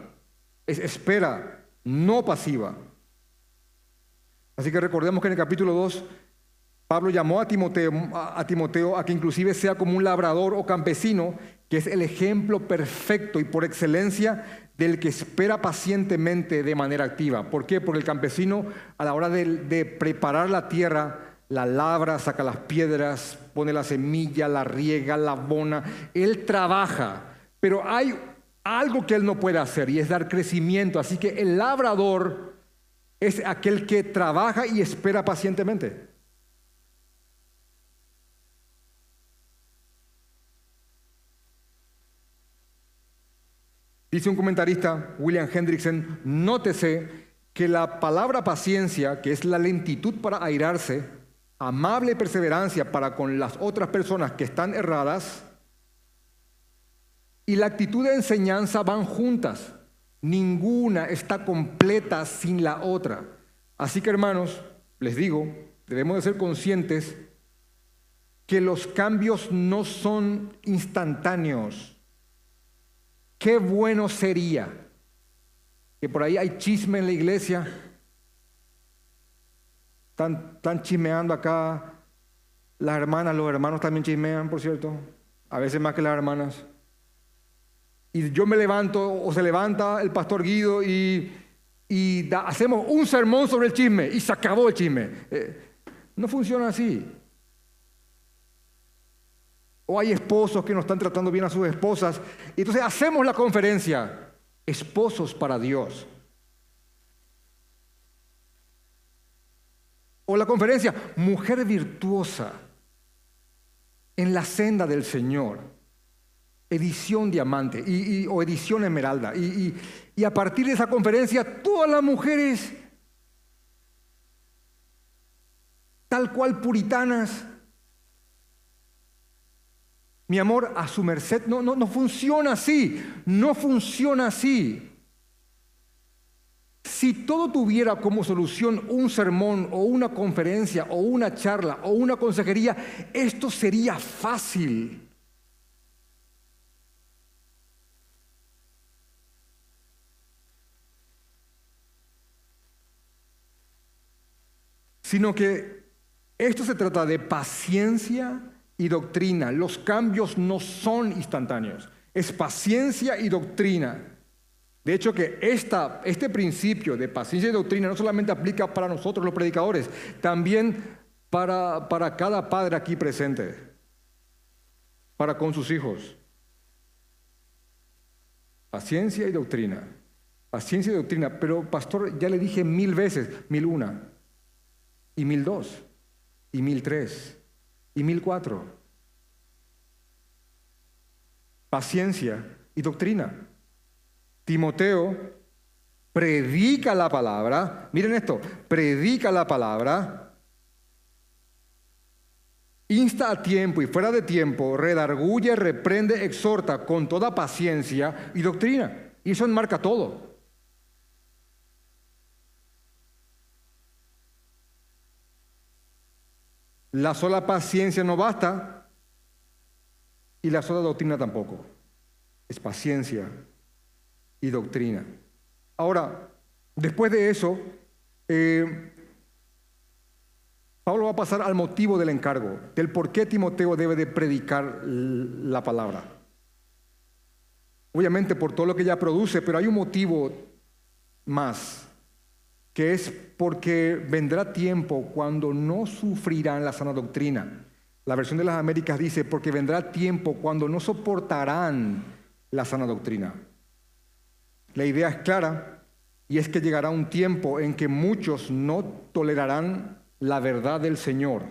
es espera, no pasiva. Así que recordemos que en el capítulo 2 Pablo llamó a Timoteo, a que inclusive sea como un labrador o campesino, que es el ejemplo perfecto y por excelencia del que espera pacientemente de manera activa. ¿Por qué? Porque el campesino a la hora de preparar la tierra la labra, saca las piedras, pone la semilla, la riega, la abona. Él trabaja, pero hay algo que él no puede hacer y es dar crecimiento. Así que el labrador es aquel que trabaja y espera pacientemente. Dice un comentarista, William Hendrickson, nótese que la palabra paciencia, que es la lentitud para airarse, amable perseverancia para con las otras personas que están erradas, y la actitud de enseñanza van juntas. Ninguna está completa sin la otra. Así que hermanos, les digo, debemos de ser conscientes que los cambios no son instantáneos. Qué bueno sería que por ahí hay chisme en la iglesia, están, chismeando acá las hermanas, los hermanos también chismean, por cierto, a veces más que las hermanas y yo me levanto o se levanta el pastor Guido y, hacemos un sermón sobre el chisme y se acabó el chisme. Eh, no funciona así. O hay esposos que no están tratando bien a sus esposas. Y entonces hacemos la conferencia, esposos para Dios. O la conferencia, mujer virtuosa en la senda del Señor edición diamante y, o edición esmeralda. Y, y a partir de esa conferencia, todas las mujeres, tal cual puritanas, mi amor, a su merced, no, no, no funciona así, no funciona así. Si todo tuviera como solución un sermón o una conferencia o una charla o una consejería, esto sería fácil. sino que esto se trata de paciencia y doctrina. Los cambios no son instantáneos, es paciencia y doctrina. De hecho que este principio de paciencia y doctrina no solamente aplica para nosotros los predicadores, también para, para cada padre aquí presente, para con sus hijos. Paciencia y doctrina. Paciencia y doctrina. Pero pastor, ya le dije mil veces, mil una y mil dos, y mil tres, y mil cuatro. Paciencia y doctrina. Timoteo predica la palabra, miren esto, predica la palabra, insta a tiempo y fuera de tiempo, redarguye, reprende, exhorta con toda paciencia y doctrina. Y eso enmarca todo. La sola paciencia no basta y la sola doctrina tampoco. Es paciencia y doctrina. Ahora, después de eso, eh, Pablo va a pasar al motivo del encargo, del por qué Timoteo debe de predicar la palabra. Obviamente por todo lo que ya produce, pero hay un motivo más que es porque vendrá tiempo cuando no sufrirán la sana doctrina. La versión de las Américas dice, porque vendrá tiempo cuando no soportarán la sana doctrina. La idea es clara y es que llegará un tiempo en que muchos no tolerarán la verdad del Señor,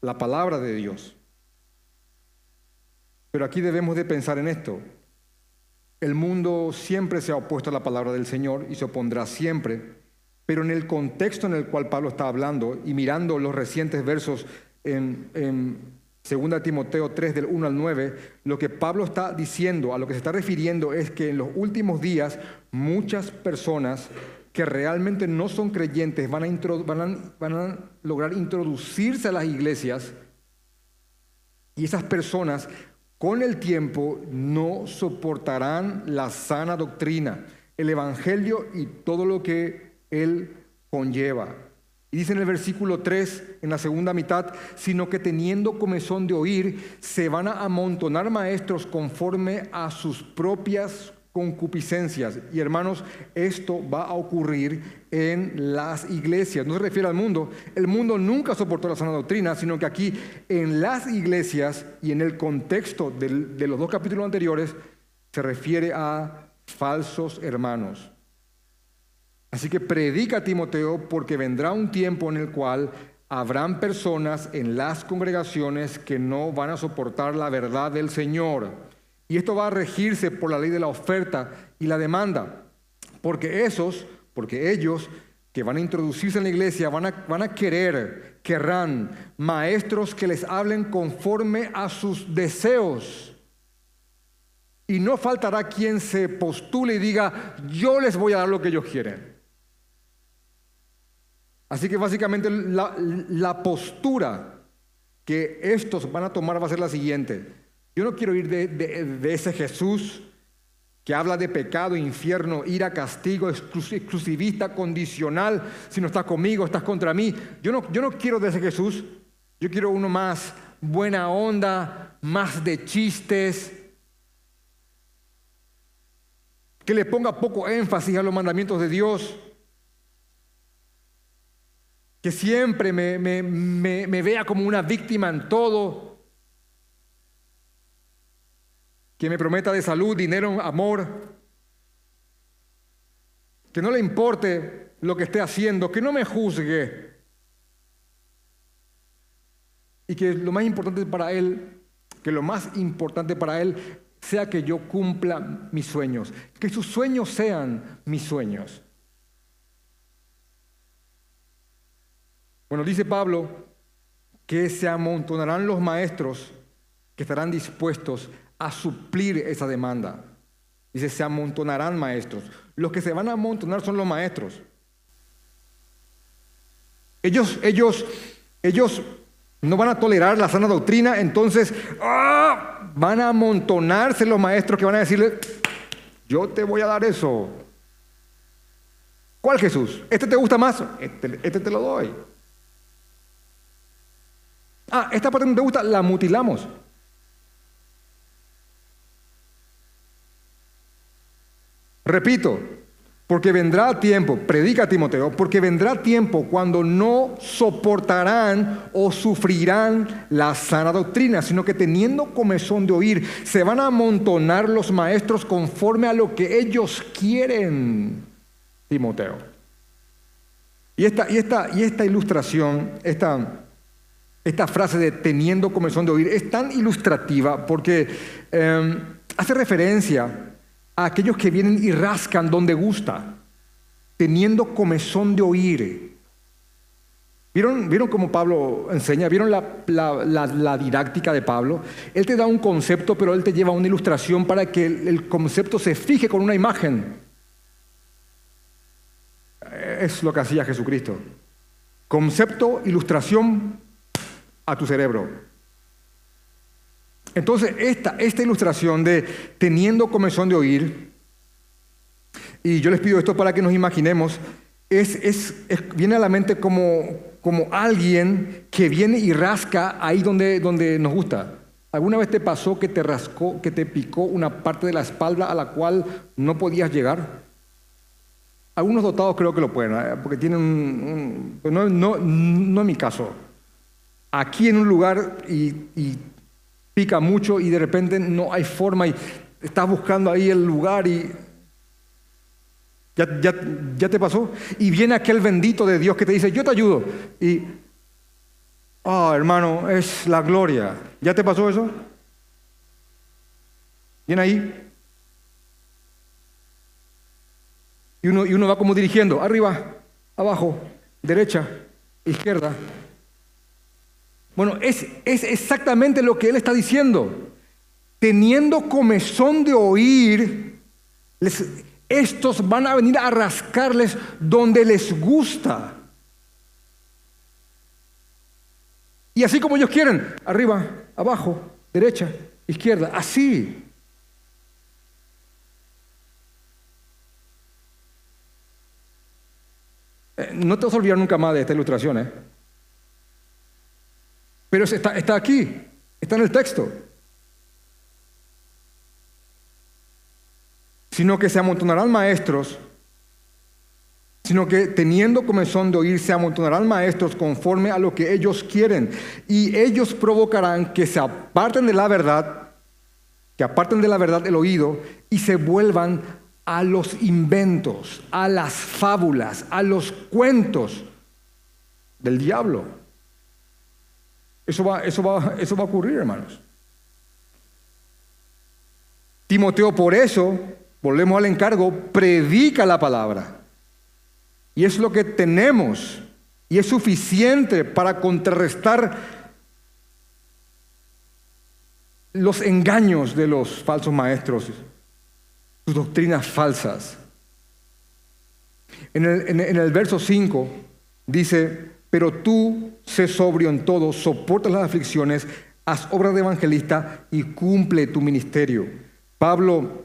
la palabra de Dios. Pero aquí debemos de pensar en esto. El mundo siempre se ha opuesto a la palabra del Señor y se opondrá siempre pero en el contexto en el cual Pablo está hablando y mirando los recientes versos en, en 2 Timoteo 3 del 1 al 9, lo que Pablo está diciendo, a lo que se está refiriendo es que en los últimos días muchas personas que realmente no son creyentes van a, van a lograr introducirse a las iglesias y esas personas con el tiempo no soportarán la sana doctrina, el Evangelio y todo lo que él conlleva. Y dice en el versículo 3, en la segunda mitad, sino que teniendo comezón de oír, se van a amontonar maestros conforme a sus propias concupiscencias. Y hermanos, esto va a ocurrir en las iglesias. No se refiere al mundo. El mundo nunca soportó la sana doctrina, sino que aquí en las iglesias y en el contexto de los dos capítulos anteriores se refiere a falsos hermanos. Así que predica a Timoteo porque vendrá un tiempo en el cual habrán personas en las congregaciones que no van a soportar la verdad del Señor. Y esto va a regirse por la ley de la oferta y la demanda. Porque esos, porque ellos que van a introducirse en la iglesia van a, van a querer, querrán maestros que les hablen conforme a sus deseos. Y no faltará quien se postule y diga, yo les voy a dar lo que ellos quieren. Así que básicamente la, postura que estos van a tomar va a ser la siguiente. Yo no quiero ir de, ese Jesús que habla de pecado, infierno, ira, castigo, exclusivista, condicional. Si no estás conmigo, estás contra mí. Yo no, yo no quiero de ese Jesús. Yo quiero uno más buena onda, más de chistes, que le ponga poco énfasis a los mandamientos de Dios que siempre me, vea como una víctima en todo, que me prometa de salud, dinero, amor, que no le importe lo que esté haciendo, que no me juzgue y que lo más importante para él, que lo más importante para él sea que yo cumpla mis sueños, que sus sueños sean mis sueños. Bueno, dice Pablo que se amontonarán los maestros que estarán dispuestos a suplir esa demanda. Dice, se amontonarán maestros. Los que se van a amontonar son los maestros. Ellos, ellos, ellos no van a tolerar la sana doctrina, entonces ¡ah! van a amontonarse los maestros que van a decirle, yo te voy a dar eso. ¿Cuál Jesús? ¿Este te gusta más? Este, este te lo doy. Ah, esta parte no te gusta, la mutilamos. Repito, porque vendrá tiempo, predica Timoteo, porque vendrá tiempo cuando no soportarán o sufrirán la sana doctrina, sino que teniendo comezón de oír, se van a amontonar los maestros conforme a lo que ellos quieren, Timoteo. Y esta, y esta, y esta ilustración, esta, esta frase de teniendo comezón de oír es tan ilustrativa porque em, hace referencia a aquellos que vienen y rascan donde gusta, teniendo comezón de oír. ¿Vieron, ¿Vieron cómo Pablo enseña? ¿Vieron la, didáctica de Pablo? Él te da un concepto, pero él te lleva una ilustración para que el concepto se fije con una imagen. Es lo que hacía Jesucristo. Concepto, ilustración, a tu cerebro. Entonces, esta, esta ilustración de teniendo comezón de oír, y yo les pido esto para que nos imaginemos, es, es, viene a la mente como, como alguien que viene y rasca ahí donde, donde nos gusta. ¿Alguna vez te pasó que te rascó, que te picó una parte de la espalda a la cual no podías llegar? Algunos dotados creo que lo pueden, ¿eh? porque tienen un... no, no, no mi caso aquí en un lugar y, pica mucho y de repente no hay forma y estás buscando ahí el lugar y ya, ya, te pasó. Y viene aquel bendito de Dios que te dice, yo te ayudo. Y, oh hermano, es la gloria. ¿Ya te pasó eso? Viene ahí. Y uno, y uno va como dirigiendo, arriba, abajo, derecha, izquierda, bueno, es, exactamente lo que él está diciendo. Teniendo comezón de oír, estos van a venir a rascarles donde les gusta. Y así como ellos quieren, arriba, abajo, derecha, izquierda, así. Eh, no te vas a olvidar nunca más de esta ilustración, ¿eh? Pero está, aquí, está en el texto. sino que se amontonarán maestros, sino que teniendo comezón de oír, se amontonarán maestros conforme a lo que ellos quieren, y ellos provocarán que se aparten de la verdad, que aparten de la verdad el oído y se vuelvan a los inventos, a las fábulas, a los cuentos del diablo. Eso va, eso va, eso va a ocurrir, hermanos. Timoteo, por eso, volvemos al encargo, predica la palabra. Y es lo que tenemos. Y es suficiente para contrarrestar los engaños de los falsos maestros, sus doctrinas falsas. En el, en el verso 5 dice, pero tú sé sobrio en todo, soporta las aflicciones, haz obra de evangelista y cumple tu ministerio. Pablo,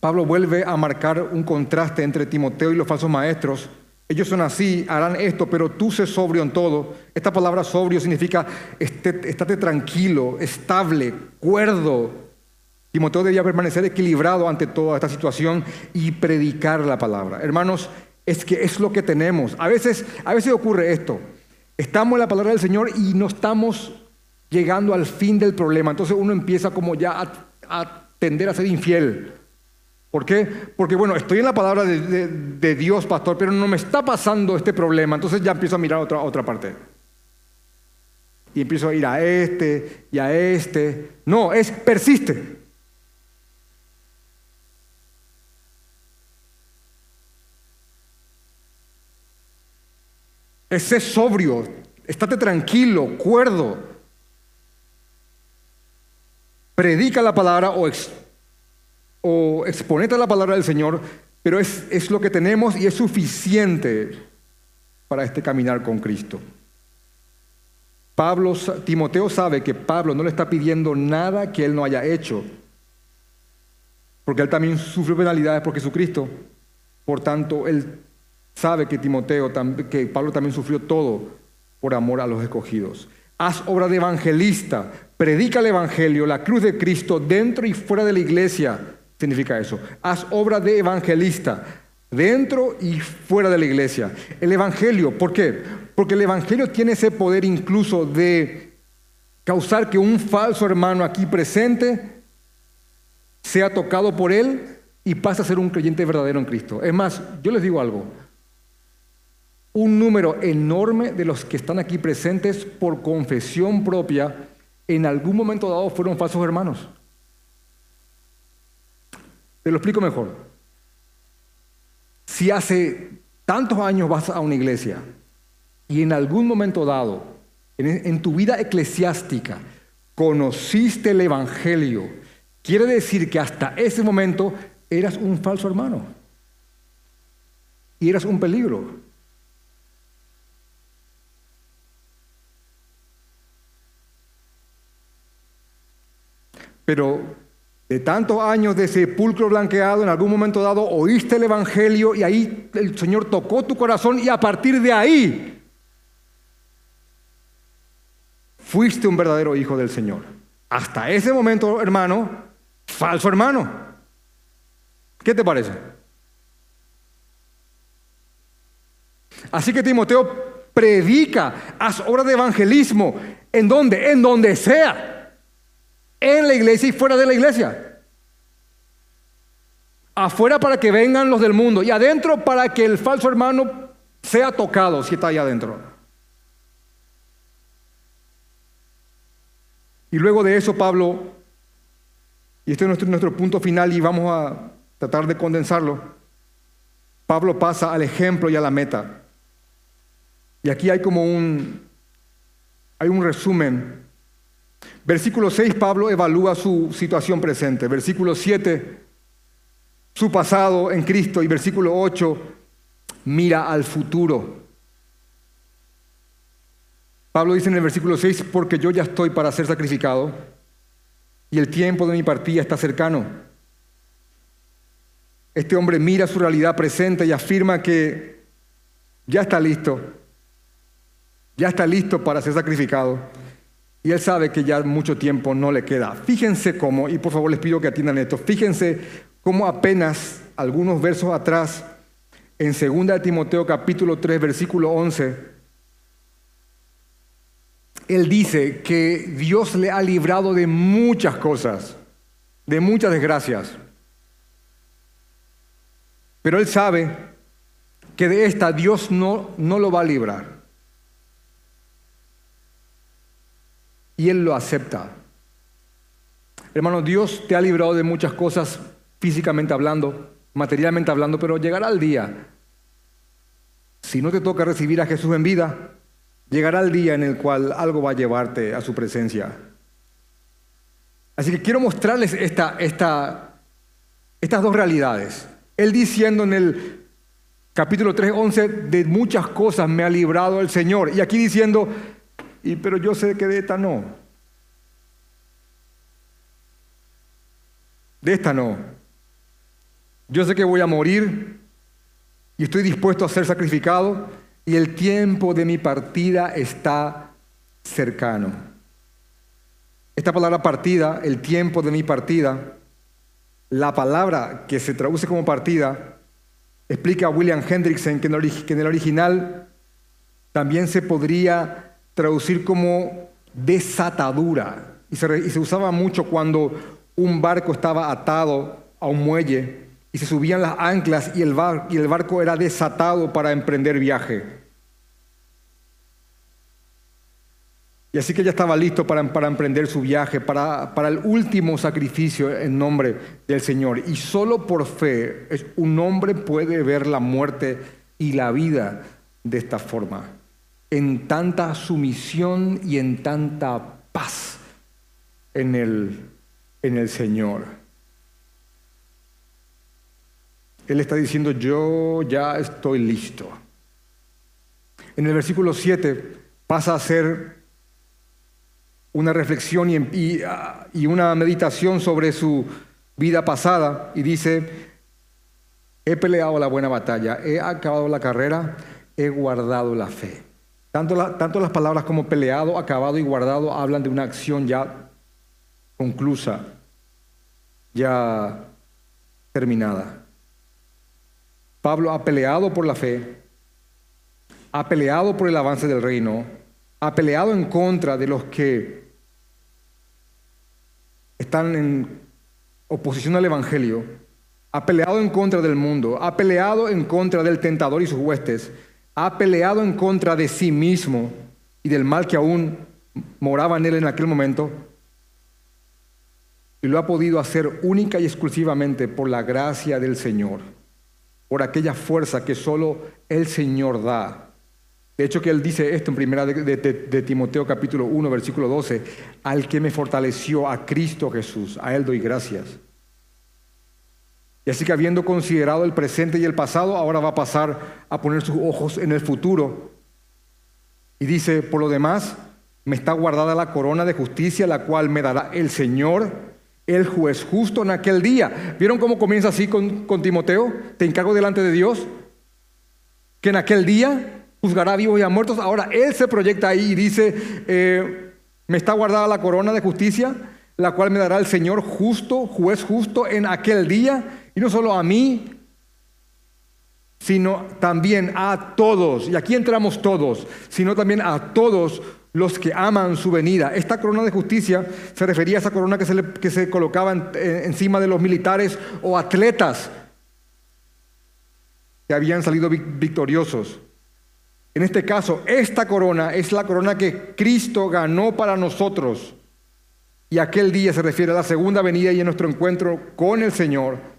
Pablo vuelve a marcar un contraste entre Timoteo y los falsos maestros. Ellos son así, harán esto, pero tú sé sobrio en todo. Esta palabra sobrio significa estate tranquilo, estable, cuerdo. Timoteo debía permanecer equilibrado ante toda esta situación y predicar la palabra. Hermanos, es que es lo que tenemos. A veces, a veces ocurre esto. Estamos en la palabra del Señor y no estamos llegando al fin del problema. Entonces uno empieza como ya a, tender a ser infiel. ¿Por qué? Porque bueno, estoy en la palabra de, Dios, pastor, pero no me está pasando este problema. Entonces ya empiezo a mirar otra, otra parte. Y empiezo a ir a este y a este. No, es persiste. Ese sobrio, estate tranquilo, cuerdo. Predica la palabra o, o exponete la palabra del Señor, pero es, lo que tenemos y es suficiente para este caminar con Cristo. Timoteo sabe que Pablo no le está pidiendo nada que él no haya hecho, porque él también sufrió penalidades por Jesucristo. Por tanto, él sabe que Timoteo, que Pablo también sufrió todo por amor a los escogidos. Haz obra de evangelista, predica el evangelio, la cruz de Cristo dentro y fuera de la iglesia. Significa eso. Haz obra de evangelista dentro y fuera de la iglesia. El evangelio, ¿por qué? Porque el evangelio tiene ese poder incluso de causar que un falso hermano aquí presente sea tocado por él y pase a ser un creyente verdadero en Cristo. Es más, yo les digo algo un número enorme de los que están aquí presentes por confesión propia, en algún momento dado fueron falsos hermanos. Te lo explico mejor. Si hace tantos años vas a una iglesia y en algún momento dado, en, tu vida eclesiástica, conociste el Evangelio, quiere decir que hasta ese momento eras un falso hermano y eras un peligro. Pero de tantos años de sepulcro blanqueado, en algún momento dado oíste el Evangelio y ahí el Señor tocó tu corazón y a partir de ahí fuiste un verdadero hijo del Señor. Hasta ese momento, hermano, falso hermano. ¿Qué te parece? Así que Timoteo predica, haz obra de evangelismo. ¿En dónde? En donde sea en la iglesia y fuera de la iglesia. Afuera para que vengan los del mundo y adentro para que el falso hermano sea tocado si está ahí adentro. Y luego de eso, Pablo, y este es nuestro, nuestro punto final y vamos a tratar de condensarlo, Pablo pasa al ejemplo y a la meta. Y aquí hay como un, hay un resumen Versículo 6, Pablo evalúa su situación presente. Versículo 7, su pasado en Cristo. Y versículo 8, mira al futuro. Pablo dice en el versículo 6, porque yo ya estoy para ser sacrificado y el tiempo de mi partida está cercano. Este hombre mira su realidad presente y afirma que ya está listo, ya está listo para ser sacrificado. Y él sabe que ya mucho tiempo no le queda. Fíjense cómo, y por favor les pido que atiendan esto, fíjense como apenas algunos versos atrás, en 2 Timoteo capítulo 3, versículo 11, él dice que Dios le ha librado de muchas cosas, de muchas desgracias. Pero él sabe que de esta Dios no, no lo va a librar. Y él lo acepta. Hermano, Dios te ha librado de muchas cosas físicamente hablando, materialmente hablando, pero llegará el día. Si no te toca recibir a Jesús en vida, llegará el día en el cual algo va a llevarte a su presencia. Así que quiero mostrarles esta, esta, estas dos realidades. Él diciendo en el capítulo 3, 11, de muchas cosas me ha librado el Señor. Y aquí diciendo, y, pero yo sé que de esta no. De esta no. Yo sé que voy a morir y estoy dispuesto a ser sacrificado y el tiempo de mi partida está cercano. Esta palabra partida, el tiempo de mi partida, la palabra que se traduce como partida, explica William Hendrickson que en el original también se podría traducir como desatadura. Y se, usaba mucho cuando un barco estaba atado a un muelle y se subían las anclas y el, barco era desatado para emprender viaje. Y así que ya estaba listo para, para emprender su viaje, para, para, el último sacrificio en nombre del Señor. Y solo por fe un hombre puede ver la muerte y la vida de esta forma, en tanta sumisión y en tanta paz en el, en el Señor. Él está diciendo, yo ya estoy listo. En el versículo 7 pasa a ser una reflexión y, una meditación sobre su vida pasada y dice, he peleado la buena batalla, he acabado la carrera, he guardado la fe. Tanto, tanto las palabras como peleado, acabado y guardado hablan de una acción ya conclusa, ya terminada. Pablo ha peleado por la fe, ha peleado por el avance del reino, ha peleado en contra de los que están en oposición al Evangelio, ha peleado en contra del mundo, ha peleado en contra del tentador y sus huestes, ha peleado en contra de sí mismo y del mal que aún moraba en él en aquel momento, y lo ha podido hacer única y exclusivamente por la gracia del Señor, por aquella fuerza que solo el Señor da de hecho que él dice esto en primera de, Timoteo capítulo 1 versículo 12, al que me fortaleció a Cristo Jesús, a él doy gracias. Y así que habiendo considerado el presente y el pasado, ahora va a pasar a poner sus ojos en el futuro. Y dice, por lo demás, me está guardada la corona de justicia, la cual me dará el Señor, el juez justo en aquel día. ¿Vieron cómo comienza así con, Timoteo? Te encargo delante de Dios, que en aquel día juzgará a vivos y a muertos. Ahora Él se proyecta ahí y dice, eh, me está guardada la corona de justicia, la cual me dará el Señor justo, juez justo en aquel día, y no solo a mí, sino también a todos, y aquí entramos todos, sino también a todos los que aman su venida. Esta corona de justicia se refería a esa corona que se, que se colocaba encima de los militares o atletas que habían salido victoriosos. En este caso, esta corona es la corona que Cristo ganó para nosotros. Y aquel día se refiere a la segunda venida y a nuestro encuentro con el Señor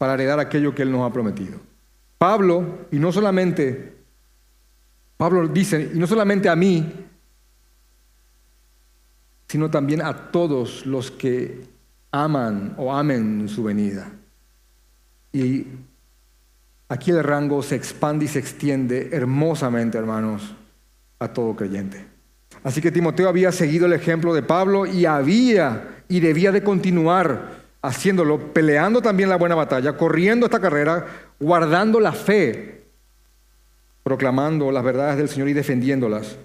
para heredar aquello que Él nos ha prometido. Pablo, y no solamente, Pablo dice, y no solamente a mí, sino también a todos los que aman o amen su venida. Y Aquí el rango se expande y se extiende hermosamente, hermanos, a todo creyente. Así que Timoteo había seguido el ejemplo de Pablo y había y debía de continuar haciéndolo, peleando también la buena batalla, corriendo esta carrera, guardando la fe, proclamando las verdades del Señor y defendiéndolas,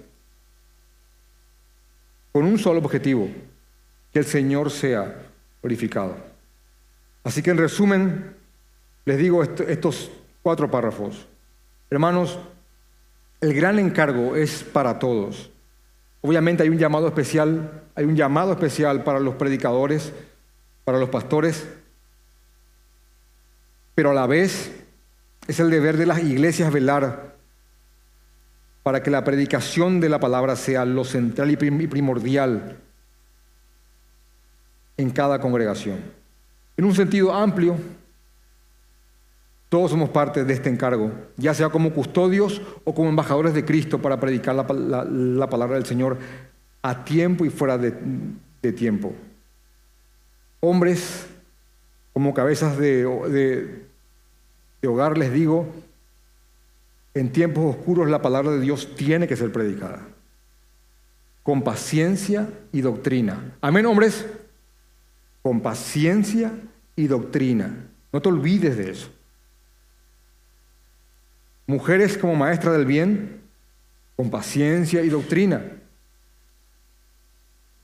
con un solo objetivo, que el Señor sea glorificado. Así que en resumen, les digo estos cuatro párrafos. Hermanos, el gran encargo es para todos. Obviamente hay un llamado especial, hay un llamado especial para los predicadores, para los pastores, pero a la vez es el deber de las iglesias velar para que la predicación de la palabra sea lo central y primordial en cada congregación. En un sentido amplio, todos somos parte de este encargo, ya sea como custodios o como embajadores de Cristo para predicar la, palabra del Señor a tiempo y fuera de, tiempo. Hombres como cabezas de hogar, les digo, en tiempos oscuros la palabra de Dios tiene que ser predicada, con paciencia y doctrina. Amén, hombres, con paciencia y doctrina. No te olvides de eso. Mujeres como maestra del bien, con paciencia y doctrina.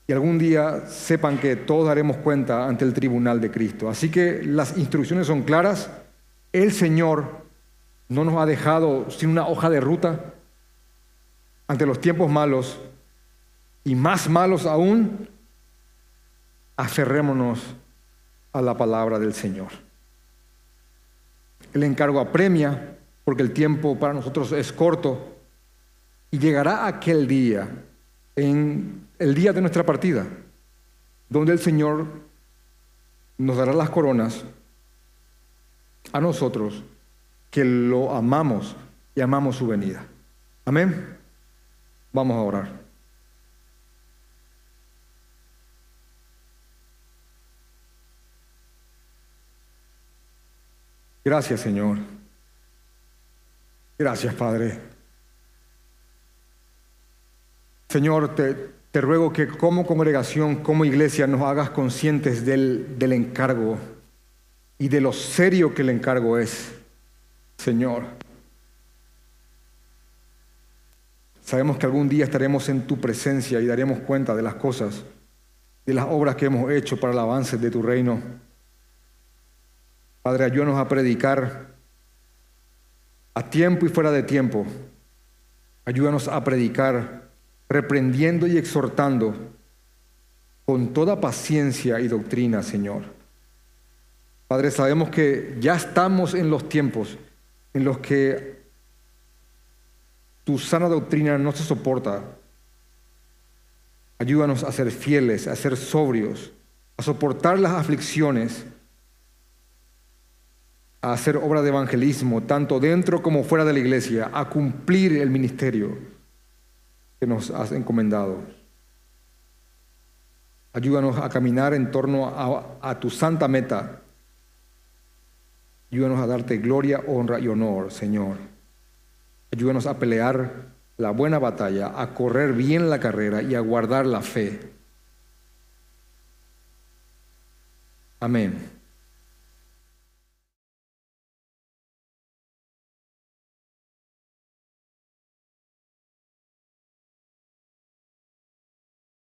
Y algún día sepan que todos daremos cuenta ante el tribunal de Cristo. Así que las instrucciones son claras. El Señor no nos ha dejado sin una hoja de ruta ante los tiempos malos y más malos aún, aferrémonos a la palabra del Señor. El encargo apremia porque el tiempo para nosotros es corto y llegará aquel día, en el día de nuestra partida, donde el Señor nos dará las coronas a nosotros que lo amamos y amamos su venida. Amén. Vamos a orar. Gracias, Señor. Gracias, Padre. Señor, te, te, ruego que como congregación, como iglesia, nos hagas conscientes del, del encargo y de lo serio que el encargo es. Señor, sabemos que algún día estaremos en tu presencia y daremos cuenta de las cosas, de las obras que hemos hecho para el avance de tu reino. Padre, ayúdanos a predicar a tiempo y fuera de tiempo. Ayúdanos a predicar reprendiendo y exhortando con toda paciencia y doctrina, Señor. Padre, sabemos que ya estamos en los tiempos en los que tu sana doctrina no se soporta. Ayúdanos a ser fieles, a ser sobrios, a soportar las aflicciones, a hacer obra de evangelismo, tanto dentro como fuera de la iglesia, a cumplir el ministerio que nos has encomendado. Ayúdanos a caminar en torno a, a tu santa meta, Ayúdanos a darte gloria, honra y honor, Señor. Ayúdanos a pelear la buena batalla, a correr bien la carrera y a guardar la fe. Amén.